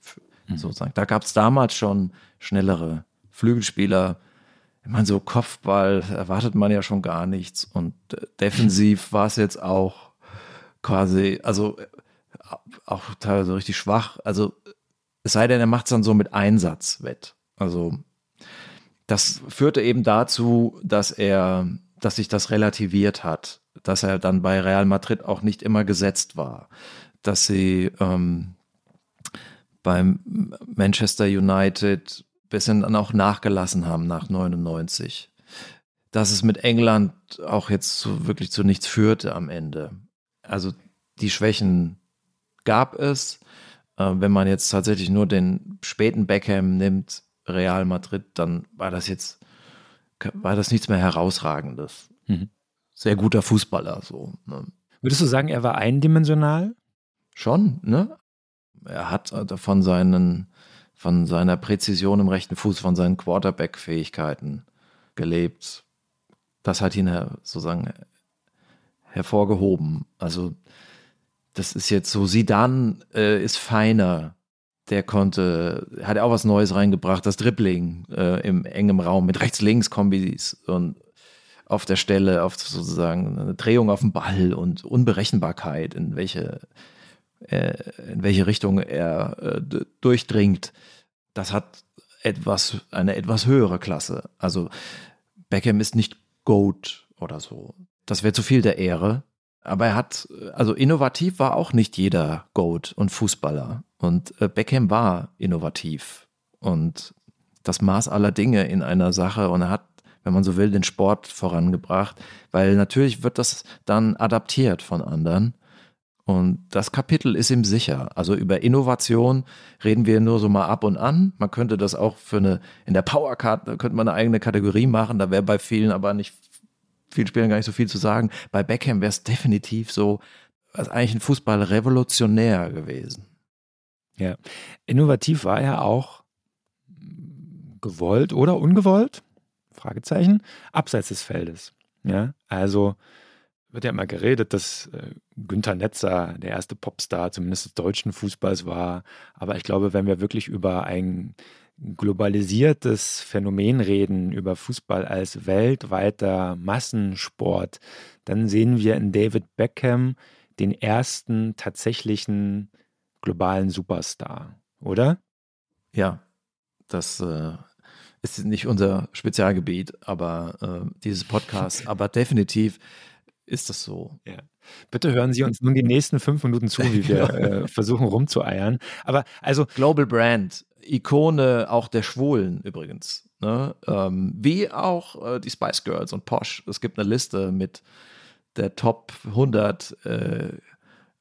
[SPEAKER 2] Hm. Sozusagen. Da gab es damals schon schnellere Flügelspieler. Ich meine, so Kopfball erwartet man ja schon gar nichts. Und äh, defensiv war es jetzt auch quasi, also äh, auch teilweise richtig schwach. Also es sei denn, er macht es dann so mit Einsatz wett. Also das führte eben dazu, dass er, dass sich das relativiert hat, dass er dann bei Real Madrid auch nicht immer gesetzt war, dass sie, ähm, beim Manchester United bisschen dann auch nachgelassen haben nach 99. Dass es mit England auch jetzt so wirklich zu nichts führte am Ende. Also die Schwächen gab es. Äh, wenn man jetzt tatsächlich nur den späten Beckham nimmt, Real Madrid, dann war das jetzt, war das nichts mehr herausragendes. Mhm. Sehr guter Fußballer, so. Ne?
[SPEAKER 1] Würdest du sagen, er war eindimensional?
[SPEAKER 2] Schon, ne? Er hat äh, von seinen, von seiner Präzision im rechten Fuß, von seinen Quarterback-Fähigkeiten gelebt. Das hat ihn sozusagen hervorgehoben. Also das ist jetzt so, Sidan äh, ist feiner. Der konnte, hat auch was Neues reingebracht, das Dribbling äh, im engem Raum mit Rechts-Links-Kombis und auf der Stelle, auf sozusagen eine Drehung auf dem Ball und Unberechenbarkeit, in welche, äh, in welche Richtung er äh, durchdringt. Das hat etwas, eine etwas höhere Klasse. Also Beckham ist nicht Goat oder so. Das wäre zu viel der Ehre. Aber er hat, also innovativ war auch nicht jeder Goat und Fußballer. Und äh, Beckham war innovativ und das Maß aller Dinge in einer Sache. Und er hat, wenn man so will, den Sport vorangebracht, weil natürlich wird das dann adaptiert von anderen. Und das Kapitel ist ihm sicher. Also über Innovation reden wir nur so mal ab und an. Man könnte das auch für eine, in der Powercard könnte man eine eigene Kategorie machen. Da wäre bei vielen aber nicht vielen Spielern gar nicht so viel zu sagen. Bei Beckham wäre es definitiv so, als eigentlich ein Fußball revolutionär gewesen.
[SPEAKER 1] Ja, innovativ war er auch gewollt oder ungewollt? Fragezeichen. Abseits des Feldes. Ja, also wird ja immer geredet, dass äh, Günther Netzer der erste Popstar zumindest des deutschen Fußballs war. Aber ich glaube, wenn wir wirklich über ein globalisiertes Phänomen reden, über Fußball als weltweiter Massensport, dann sehen wir in David Beckham den ersten tatsächlichen globalen Superstar, oder?
[SPEAKER 2] Ja, das äh, ist nicht unser Spezialgebiet, aber äh, dieses Podcast, aber definitiv ist das so.
[SPEAKER 1] Ja. Bitte hören Sie uns nun die nächsten fünf Minuten zu, wie wir äh, versuchen rumzueiern. Aber also
[SPEAKER 2] Global Brand Ikone auch der Schwulen übrigens. Ne? Ähm, wie auch äh, die Spice Girls und Posh. Es gibt eine Liste mit der Top 100 äh,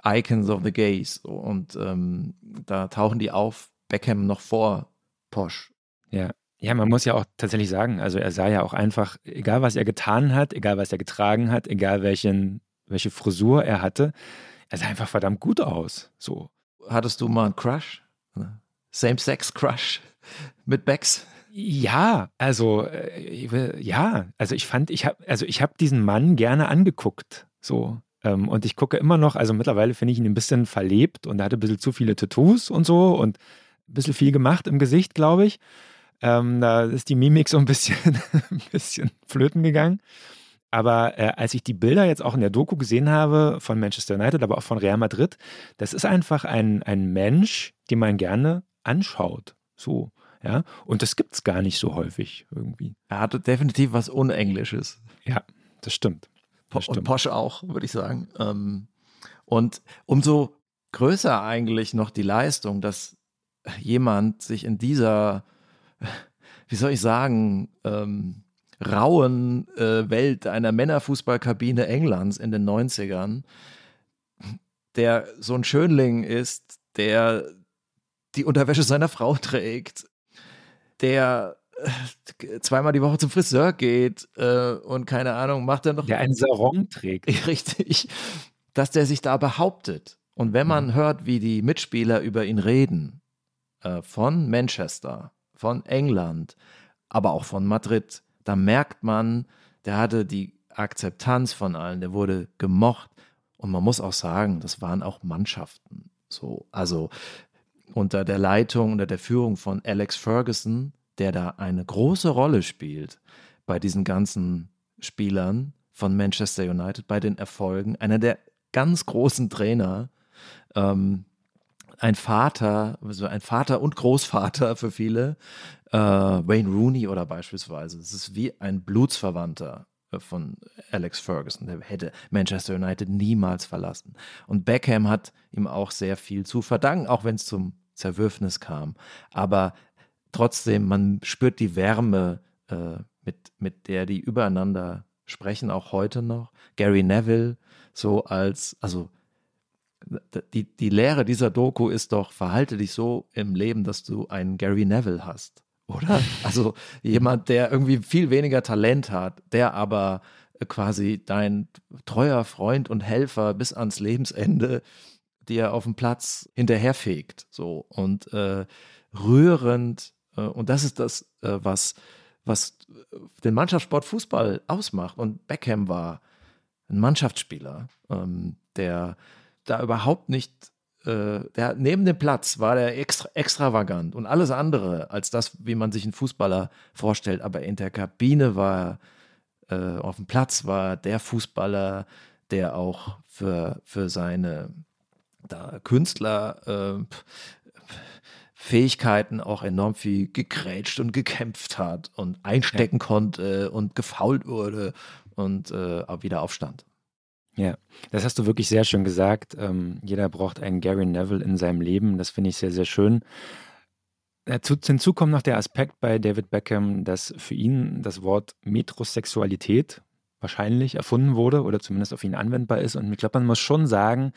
[SPEAKER 2] Icons of the Gays und ähm, da tauchen die auf. Beckham noch vor Posh.
[SPEAKER 1] Ja. Ja, man muss ja auch tatsächlich sagen, also er sah ja auch einfach, egal was er getan hat, egal was er getragen hat, egal welchen, welche Frisur er hatte, er sah einfach verdammt gut aus. So.
[SPEAKER 2] Hattest du mal einen Crush? Same-Sex-Crush mit Becks?
[SPEAKER 1] Ja, also äh, ja, also ich fand, ich habe, also ich habe diesen Mann gerne angeguckt, so ähm, und ich gucke immer noch, also mittlerweile finde ich ihn ein bisschen verlebt und er hatte ein bisschen zu viele Tattoos und so und ein bisschen viel gemacht im Gesicht, glaube ich. Ähm, da ist die Mimik so ein bisschen, ein bisschen flöten gegangen. Aber äh, als ich die Bilder jetzt auch in der Doku gesehen habe von Manchester United, aber auch von Real Madrid, das ist einfach ein, ein Mensch, den man gerne anschaut. So, ja. Und das gibt es gar nicht so häufig irgendwie.
[SPEAKER 2] Er hatte definitiv was Unenglisches.
[SPEAKER 1] Ja, das stimmt.
[SPEAKER 2] Das stimmt. Und Posch auch, würde ich sagen. Ähm, und umso größer eigentlich noch die Leistung, dass jemand sich in dieser, wie soll ich sagen, ähm, rauen äh, Welt einer Männerfußballkabine Englands in den 90ern, der so ein Schönling ist, der die Unterwäsche seiner Frau trägt, der äh, zweimal die Woche zum Friseur geht äh, und keine Ahnung, macht er noch.
[SPEAKER 1] Der einen Sarong trägt.
[SPEAKER 2] Richtig. Dass der sich da behauptet. Und wenn man mhm. hört, wie die Mitspieler über ihn reden, äh, von Manchester, von England, aber auch von Madrid, da merkt man, der hatte die Akzeptanz von allen, der wurde gemocht. Und man muss auch sagen, das waren auch Mannschaften. So, also unter der Leitung, unter der Führung von Alex Ferguson, der da eine große Rolle spielt bei diesen ganzen Spielern von Manchester United, bei den Erfolgen, einer der ganz großen Trainer, ähm, ein Vater, also ein Vater und Großvater für viele, äh, Wayne Rooney oder beispielsweise. Es ist wie ein Blutsverwandter äh, von Alex Ferguson. Der hätte Manchester United niemals verlassen. Und Beckham hat ihm auch sehr viel zu verdanken, auch wenn es zum Zerwürfnis kam. Aber trotzdem, man spürt die Wärme, äh, mit, mit der die übereinander sprechen, auch heute noch. Gary Neville, so als, also die, die Lehre dieser Doku ist doch, verhalte dich so im Leben, dass du einen Gary Neville hast, oder? Also jemand, der irgendwie viel weniger Talent hat, der aber quasi dein treuer Freund und Helfer bis ans Lebensende dir auf dem Platz hinterherfegt. So und äh, rührend. Äh, und das ist das, äh, was, was den Mannschaftssport Fußball ausmacht. Und Beckham war ein Mannschaftsspieler, ähm, der da überhaupt nicht, äh, der neben dem Platz war der extra, extravagant und alles andere als das, wie man sich einen Fußballer vorstellt. Aber in der Kabine war äh, auf dem Platz war der Fußballer, der auch für, für seine da Künstler äh, Fähigkeiten auch enorm viel gegrätscht und gekämpft hat und einstecken ja. konnte und gefault wurde und äh, wieder aufstand.
[SPEAKER 1] Ja, das hast du wirklich sehr schön gesagt. Ähm, jeder braucht einen Gary Neville in seinem Leben. Das finde ich sehr, sehr schön. Dazu, hinzu kommt noch der Aspekt bei David Beckham, dass für ihn das Wort Metrosexualität wahrscheinlich erfunden wurde oder zumindest auf ihn anwendbar ist. Und ich glaube, man muss schon sagen,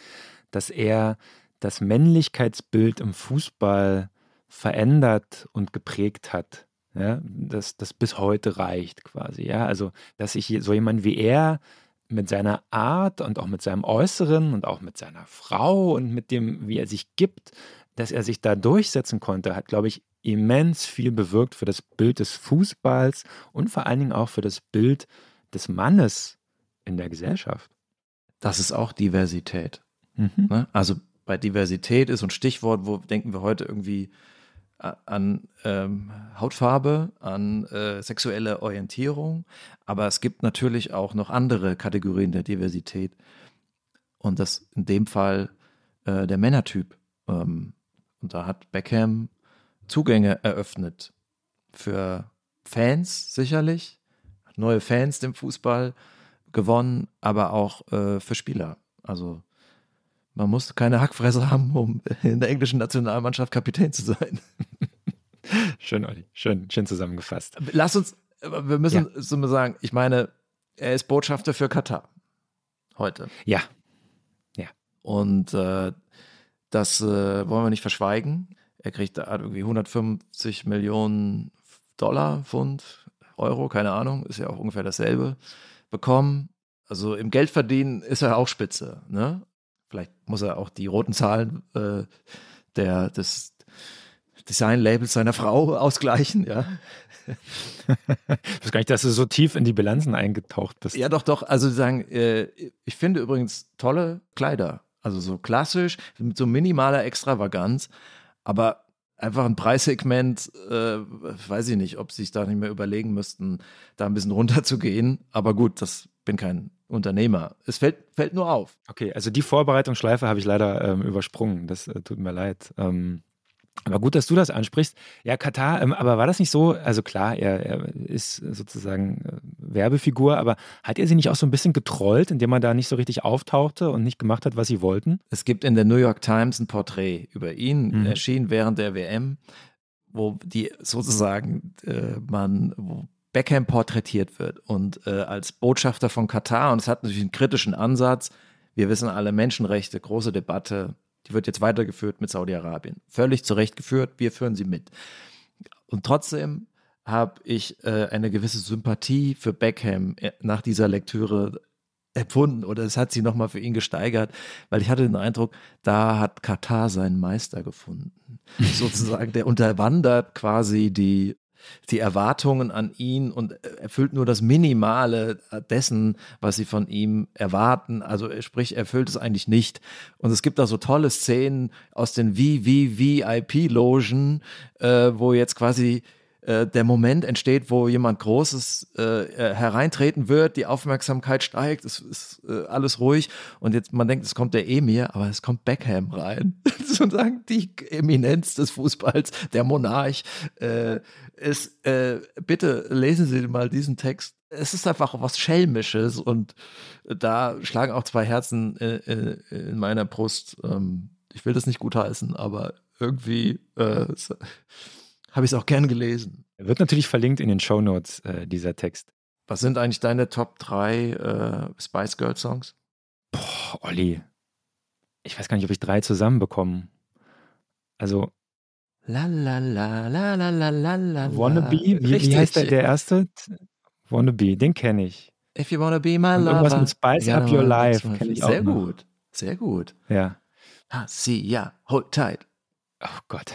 [SPEAKER 1] dass er das Männlichkeitsbild im Fußball verändert und geprägt hat. Ja, das, das bis heute reicht quasi. Ja, also, dass ich so jemand wie er mit seiner Art und auch mit seinem Äußeren und auch mit seiner Frau und mit dem, wie er sich gibt, dass er sich da durchsetzen konnte, hat, glaube ich, immens viel bewirkt für das Bild des Fußballs und vor allen Dingen auch für das Bild des Mannes in der Gesellschaft.
[SPEAKER 2] Das ist auch Diversität. Mhm. Ne? Also bei Diversität ist so ein Stichwort, wo denken wir heute irgendwie an ähm, Hautfarbe, an äh, sexuelle Orientierung, aber es gibt natürlich auch noch andere Kategorien der Diversität und das in dem Fall äh, der Männertyp. Ähm, und da hat Beckham Zugänge eröffnet für Fans sicherlich, neue Fans dem Fußball gewonnen, aber auch äh, für Spieler. Also man muss keine Hackfresse haben, um in der englischen Nationalmannschaft Kapitän zu sein.
[SPEAKER 1] schön, Olli. Schön, schön zusammengefasst.
[SPEAKER 2] Lass uns, wir müssen ja. so mal sagen, ich meine, er ist Botschafter für Katar heute.
[SPEAKER 1] Ja. Ja.
[SPEAKER 2] Und äh, das äh, wollen wir nicht verschweigen. Er kriegt da irgendwie 150 Millionen Dollar, Pfund, Euro, keine Ahnung, ist ja auch ungefähr dasselbe, bekommen. Also im Geldverdienen ist er auch spitze. Ne? Vielleicht muss er auch die roten Zahlen äh, der, des Design-Labels seiner Frau ausgleichen, ja.
[SPEAKER 1] ich weiß gar nicht, dass du so tief in die Bilanzen eingetaucht bist.
[SPEAKER 2] Ja, doch, doch. Also sagen, äh, ich finde übrigens tolle Kleider. Also so klassisch, mit so minimaler Extravaganz, aber einfach ein Preissegment, äh, weiß ich nicht, ob sie sich da nicht mehr überlegen müssten, da ein bisschen runterzugehen. Aber gut, das bin kein Unternehmer. Es fällt, fällt nur auf.
[SPEAKER 1] Okay, also die Vorbereitungsschleife habe ich leider ähm, übersprungen. Das äh, tut mir leid. Ähm, aber gut, dass du das ansprichst. Ja, Katar, ähm, aber war das nicht so? Also klar, er, er ist sozusagen äh, Werbefigur, aber hat er sie nicht auch so ein bisschen getrollt, indem er da nicht so richtig auftauchte und nicht gemacht hat, was sie wollten?
[SPEAKER 2] Es gibt in der New York Times ein Porträt über ihn, mhm. erschien während der WM, wo die sozusagen äh, man, wo Beckham porträtiert wird und äh, als Botschafter von Katar und es hat natürlich einen kritischen Ansatz. Wir wissen alle Menschenrechte, große Debatte, die wird jetzt weitergeführt mit Saudi-Arabien. Völlig zurechtgeführt, wir führen sie mit. Und trotzdem habe ich äh, eine gewisse Sympathie für Beckham äh, nach dieser Lektüre empfunden oder es hat sie nochmal für ihn gesteigert, weil ich hatte den Eindruck, da hat Katar seinen Meister gefunden. Sozusagen, der unterwandert quasi die die Erwartungen an ihn und erfüllt nur das Minimale dessen, was sie von ihm erwarten. Also sprich, erfüllt es eigentlich nicht. Und es gibt da so tolle Szenen aus den VVVIP-Logen, äh, wo jetzt quasi äh, der Moment entsteht, wo jemand Großes äh, äh, hereintreten wird, die Aufmerksamkeit steigt, es ist äh, alles ruhig und jetzt man denkt, es kommt der Emir, aber es kommt Beckham rein. Sozusagen die Eminenz des Fußballs, der Monarch. Ist, äh, bitte lesen Sie mal diesen Text. Es ist einfach was Schelmisches und da schlagen auch zwei Herzen in meiner Brust. Ähm, Ich will das nicht gutheißen, aber irgendwie äh, habe ich es auch gern gelesen.
[SPEAKER 1] Wird natürlich verlinkt in den Show Notes äh, dieser Text.
[SPEAKER 2] Was sind eigentlich deine Top 3 äh, Spice Girl Songs?
[SPEAKER 1] Boah, Olli. Ich weiß gar nicht, ob ich drei zusammenbekomme. Also.
[SPEAKER 2] La la la la la la la la.
[SPEAKER 1] Wannabe? Wie, wie heißt der, der erste? Wannabe, den kenne ich.
[SPEAKER 2] If you wanna be my lover.
[SPEAKER 1] Irgendwas mit Spice Up Your Life kenne ich auch
[SPEAKER 2] Sehr
[SPEAKER 1] noch.
[SPEAKER 2] gut, sehr gut.
[SPEAKER 1] Ja.
[SPEAKER 2] Ah, see, ja, hold tight.
[SPEAKER 1] Oh Gott.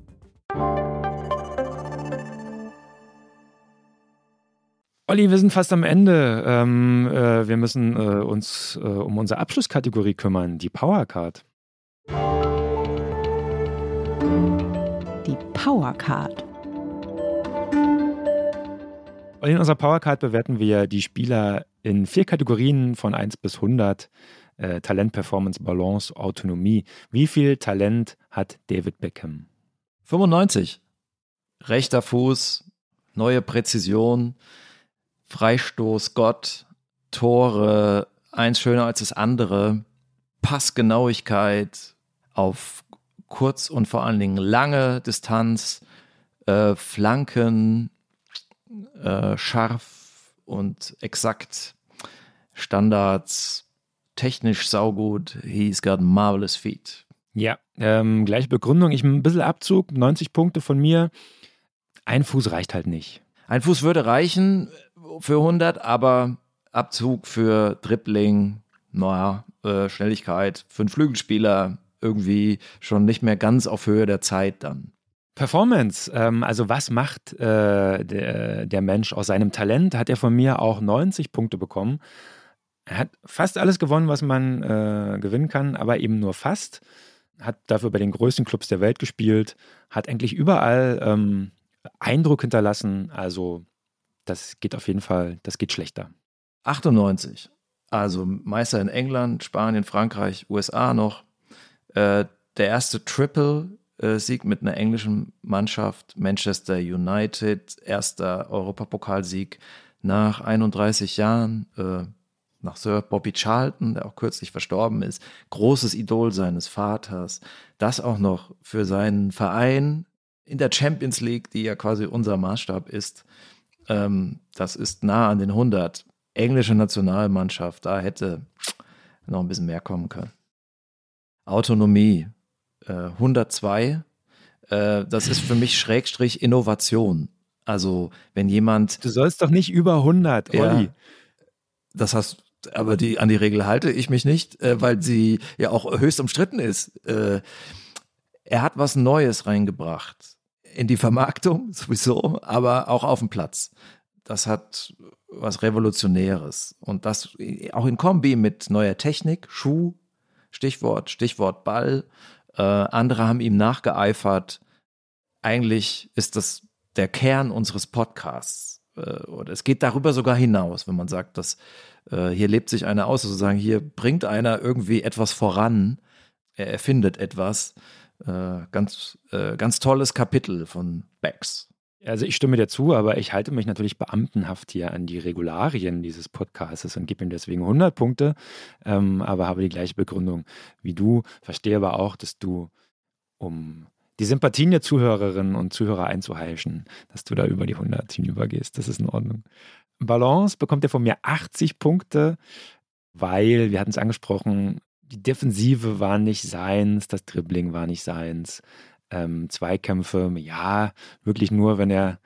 [SPEAKER 1] Olli, wir sind fast am Ende. Ähm, äh, wir müssen äh, uns äh, um unsere Abschlusskategorie kümmern, die Powercard.
[SPEAKER 3] Die Powercard.
[SPEAKER 1] Und in unserer Powercard bewerten wir die Spieler in vier Kategorien von 1 bis 100. Äh, Talent, Performance, Balance, Autonomie. Wie viel Talent hat David Beckham?
[SPEAKER 2] 95. Rechter Fuß, neue Präzision, Freistoß Gott, Tore, eins schöner als das andere, Passgenauigkeit auf kurz und vor allen Dingen lange Distanz, äh, Flanken, äh, scharf und exakt, Standards, technisch saugut. He's got marvelous feet.
[SPEAKER 1] Ja, ähm, gleiche Begründung. Ich ein bisschen Abzug, 90 Punkte von mir. Ein Fuß reicht halt nicht.
[SPEAKER 2] Ein Fuß würde reichen für 100, aber Abzug für Dribbling, naja, äh, Schnelligkeit für einen Flügelspieler irgendwie schon nicht mehr ganz auf Höhe der Zeit dann.
[SPEAKER 1] Performance, ähm, also was macht äh, der, der Mensch aus seinem Talent? Hat er von mir auch 90 Punkte bekommen. Er hat fast alles gewonnen, was man äh, gewinnen kann, aber eben nur fast. Hat dafür bei den größten Clubs der Welt gespielt, hat eigentlich überall ähm, Eindruck hinterlassen. Also das geht auf jeden Fall, das geht schlechter.
[SPEAKER 2] 98. Also Meister in England, Spanien, Frankreich, USA noch. Äh, der erste Triple-Sieg mit einer englischen Mannschaft, Manchester United, erster Europapokalsieg nach 31 Jahren, äh, nach Sir Bobby Charlton, der auch kürzlich verstorben ist, großes Idol seines Vaters, das auch noch für seinen Verein in der Champions League, die ja quasi unser Maßstab ist, ähm, das ist nah an den 100. Englische Nationalmannschaft, da hätte noch ein bisschen mehr kommen können. Autonomie, äh, 102. Äh, das ist für mich Schrägstrich Innovation. Also, wenn jemand.
[SPEAKER 1] Du sollst doch nicht über 100, Olli.
[SPEAKER 2] Ja, das hast aber die, an die Regel halte ich mich nicht, äh, weil sie ja auch höchst umstritten ist. Äh, er hat was Neues reingebracht. In die Vermarktung sowieso, aber auch auf dem Platz. Das hat was Revolutionäres. Und das auch in Kombi mit neuer Technik, Schuh, Stichwort, Stichwort Ball. Äh, andere haben ihm nachgeeifert. Eigentlich ist das der Kern unseres Podcasts. Äh, oder es geht darüber sogar hinaus, wenn man sagt, dass äh, hier lebt sich einer aus, sozusagen, hier bringt einer irgendwie etwas voran, er erfindet etwas. Äh, ganz, äh, ganz tolles Kapitel von Becks.
[SPEAKER 1] Also ich stimme dir zu, aber ich halte mich natürlich beamtenhaft hier an die Regularien dieses Podcasts und gebe ihm deswegen 100 Punkte, ähm, aber habe die gleiche Begründung wie du. Verstehe aber auch, dass du, um die Sympathien der Zuhörerinnen und Zuhörer einzuheischen, dass du da über die 100 hinübergehst. Das ist in Ordnung. Balance bekommt er von mir 80 Punkte, weil, wir hatten es angesprochen, die Defensive war nicht seins, das Dribbling war nicht seins. Ähm, Zweikämpfe, ja, wirklich nur, wenn er,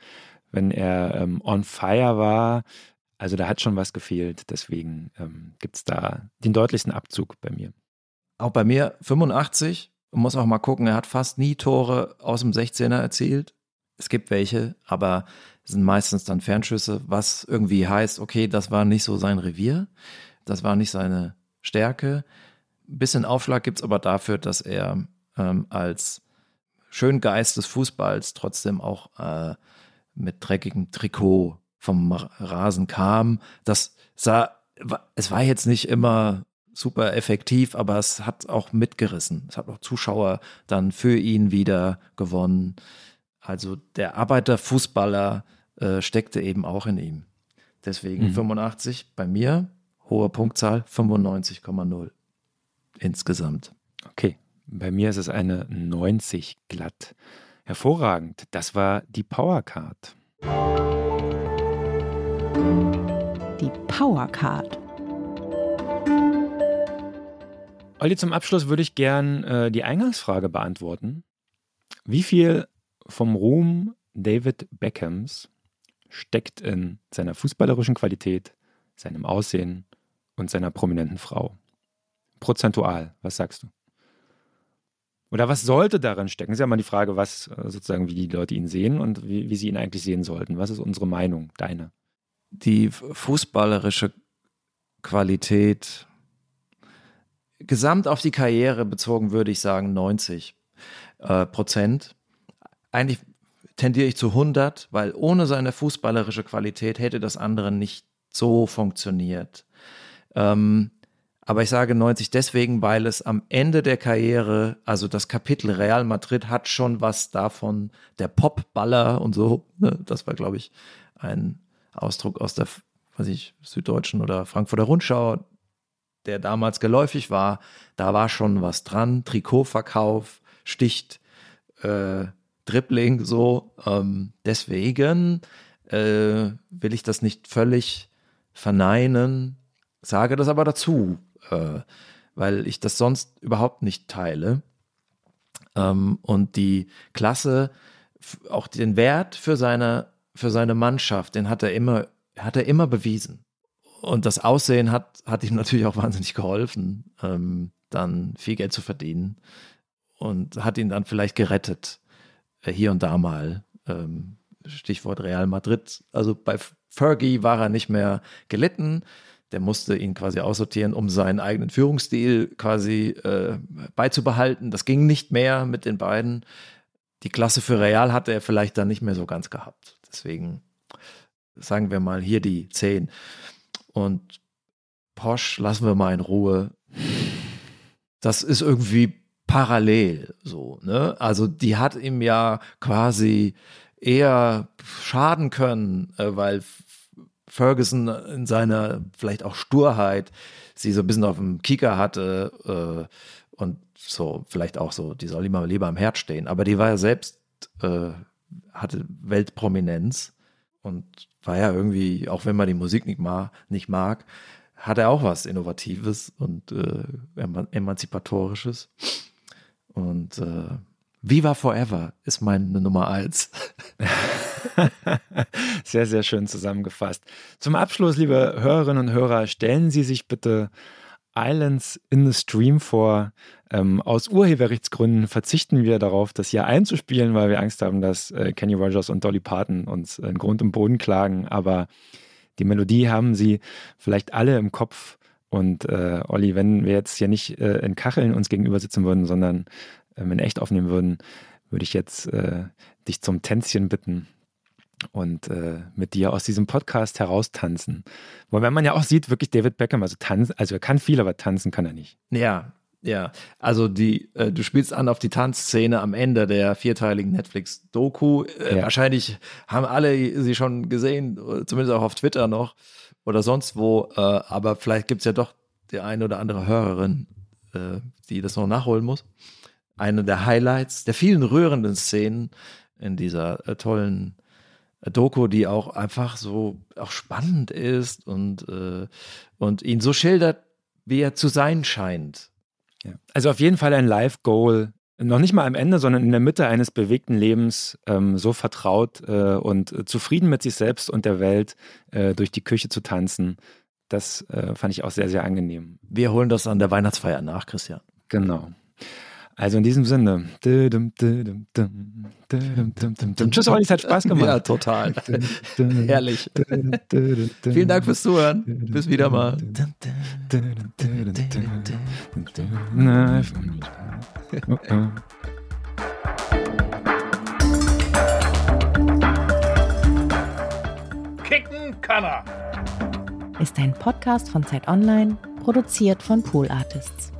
[SPEAKER 1] wenn er ähm, on fire war. Also da hat schon was gefehlt. Deswegen ähm, gibt es da den deutlichsten Abzug bei mir.
[SPEAKER 2] Auch bei mir 85. Man muss auch mal gucken, er hat fast nie Tore aus dem 16er erzielt. Es gibt welche, aber sind meistens dann Fernschüsse, was irgendwie heißt, okay, das war nicht so sein Revier, das war nicht seine Stärke. Ein bisschen Aufschlag gibt es aber dafür, dass er ähm, als Schöngeist des Fußballs trotzdem auch äh, mit dreckigem Trikot vom Rasen kam. Das sah, es war jetzt nicht immer super effektiv, aber es hat auch mitgerissen. Es hat auch Zuschauer dann für ihn wieder gewonnen. Also der Arbeiterfußballer äh, steckte eben auch in ihm. Deswegen mhm. 85 bei mir, hohe Punktzahl 95,0 insgesamt.
[SPEAKER 1] Okay, bei mir ist es eine 90 glatt. Hervorragend, das war die Powercard.
[SPEAKER 3] Die Powercard.
[SPEAKER 1] Olli, zum Abschluss würde ich gern äh, die Eingangsfrage beantworten. Wie viel vom Ruhm David Beckhams steckt in seiner fußballerischen Qualität, seinem Aussehen und seiner prominenten Frau? Prozentual, was sagst du? Oder was sollte darin stecken? Das ist ja mal die Frage, was äh, sozusagen, wie die Leute ihn sehen und wie, wie sie ihn eigentlich sehen sollten. Was ist unsere Meinung, deine?
[SPEAKER 2] Die fußballerische Qualität gesamt auf die Karriere bezogen würde ich sagen 90 äh, Prozent. Eigentlich tendiere ich zu 100, weil ohne seine fußballerische Qualität hätte das andere nicht so funktioniert. Ähm, aber ich sage 90 deswegen, weil es am Ende der Karriere, also das Kapitel Real Madrid hat schon was davon, der Popballer und so. Ne? Das war, glaube ich, ein Ausdruck aus der, weiß ich, Süddeutschen oder Frankfurter Rundschau, der damals geläufig war, da war schon was dran. Trikotverkauf, Sticht, äh, Dribbling, so. Ähm, deswegen äh, will ich das nicht völlig verneinen, sage das aber dazu, äh, weil ich das sonst überhaupt nicht teile. Ähm, und die Klasse, auch den Wert für seine, für seine Mannschaft, den hat er immer, hat er immer bewiesen. Und das Aussehen hat, hat ihm natürlich auch wahnsinnig geholfen, ähm, dann viel Geld zu verdienen und hat ihn dann vielleicht gerettet, äh, hier und da mal. Ähm, Stichwort Real Madrid. Also bei Fergie war er nicht mehr gelitten. Der musste ihn quasi aussortieren, um seinen eigenen Führungsstil quasi äh, beizubehalten. Das ging nicht mehr mit den beiden. Die Klasse für Real hatte er vielleicht dann nicht mehr so ganz gehabt. Deswegen sagen wir mal hier die 10. Und Porsche lassen wir mal in Ruhe. Das ist irgendwie parallel so, ne? Also die hat ihm ja quasi eher schaden können, äh, weil Ferguson in seiner vielleicht auch Sturheit sie so ein bisschen auf dem Kicker hatte äh, und so vielleicht auch so, die soll immer lieber am Herd stehen. Aber die war ja selbst, äh, hatte Weltprominenz und war ja irgendwie, auch wenn man die Musik nicht, ma nicht mag, hat er auch was Innovatives und äh, Emanzipatorisches. Und äh, Viva Forever ist meine Nummer eins.
[SPEAKER 1] sehr, sehr schön zusammengefasst. Zum Abschluss, liebe Hörerinnen und Hörer, stellen Sie sich bitte Islands in the Stream vor. Ähm, aus Urheberrechtsgründen verzichten wir darauf, das hier einzuspielen, weil wir Angst haben, dass äh, Kenny Rogers und Dolly Parton uns in Grund und Boden klagen. Aber die Melodie haben sie vielleicht alle im Kopf. Und äh, Olli, wenn wir jetzt hier nicht äh, in Kacheln uns gegenüber sitzen würden, sondern ähm, in echt aufnehmen würden, würde ich jetzt äh, dich zum Tänzchen bitten und äh, mit dir aus diesem Podcast heraustanzen. Wobei man ja auch sieht, wirklich David Beckham, also tanzen, also er kann viel, aber tanzen kann er nicht.
[SPEAKER 2] Ja, ja. Also die, äh, du spielst an auf die Tanzszene am Ende der vierteiligen Netflix-Doku. Äh, ja. Wahrscheinlich haben alle sie schon gesehen, zumindest auch auf Twitter noch oder sonst wo. Äh, aber vielleicht gibt es ja doch die eine oder andere Hörerin, äh, die das noch nachholen muss. Eine der Highlights, der vielen rührenden Szenen in dieser äh, tollen Doku, die auch einfach so auch spannend ist und, äh, und ihn so schildert, wie er zu sein scheint.
[SPEAKER 1] Ja. Also auf jeden Fall ein Live-Goal, noch nicht mal am Ende, sondern in der Mitte eines bewegten Lebens ähm, so vertraut äh, und zufrieden mit sich selbst und der Welt äh, durch die Küche zu tanzen. Das äh, fand ich auch sehr, sehr angenehm.
[SPEAKER 2] Wir holen das an der Weihnachtsfeier nach, Christian.
[SPEAKER 1] Genau. Also in diesem Sinne. Tschüss, Olli, es hat Spaß gemacht.
[SPEAKER 2] Ja, total. Herrlich. Vielen Dank fürs Zuhören. Bis wieder mal.
[SPEAKER 4] Kicken kann er.
[SPEAKER 5] Ist ein Podcast von Zeit Online, produziert von Pool Artists.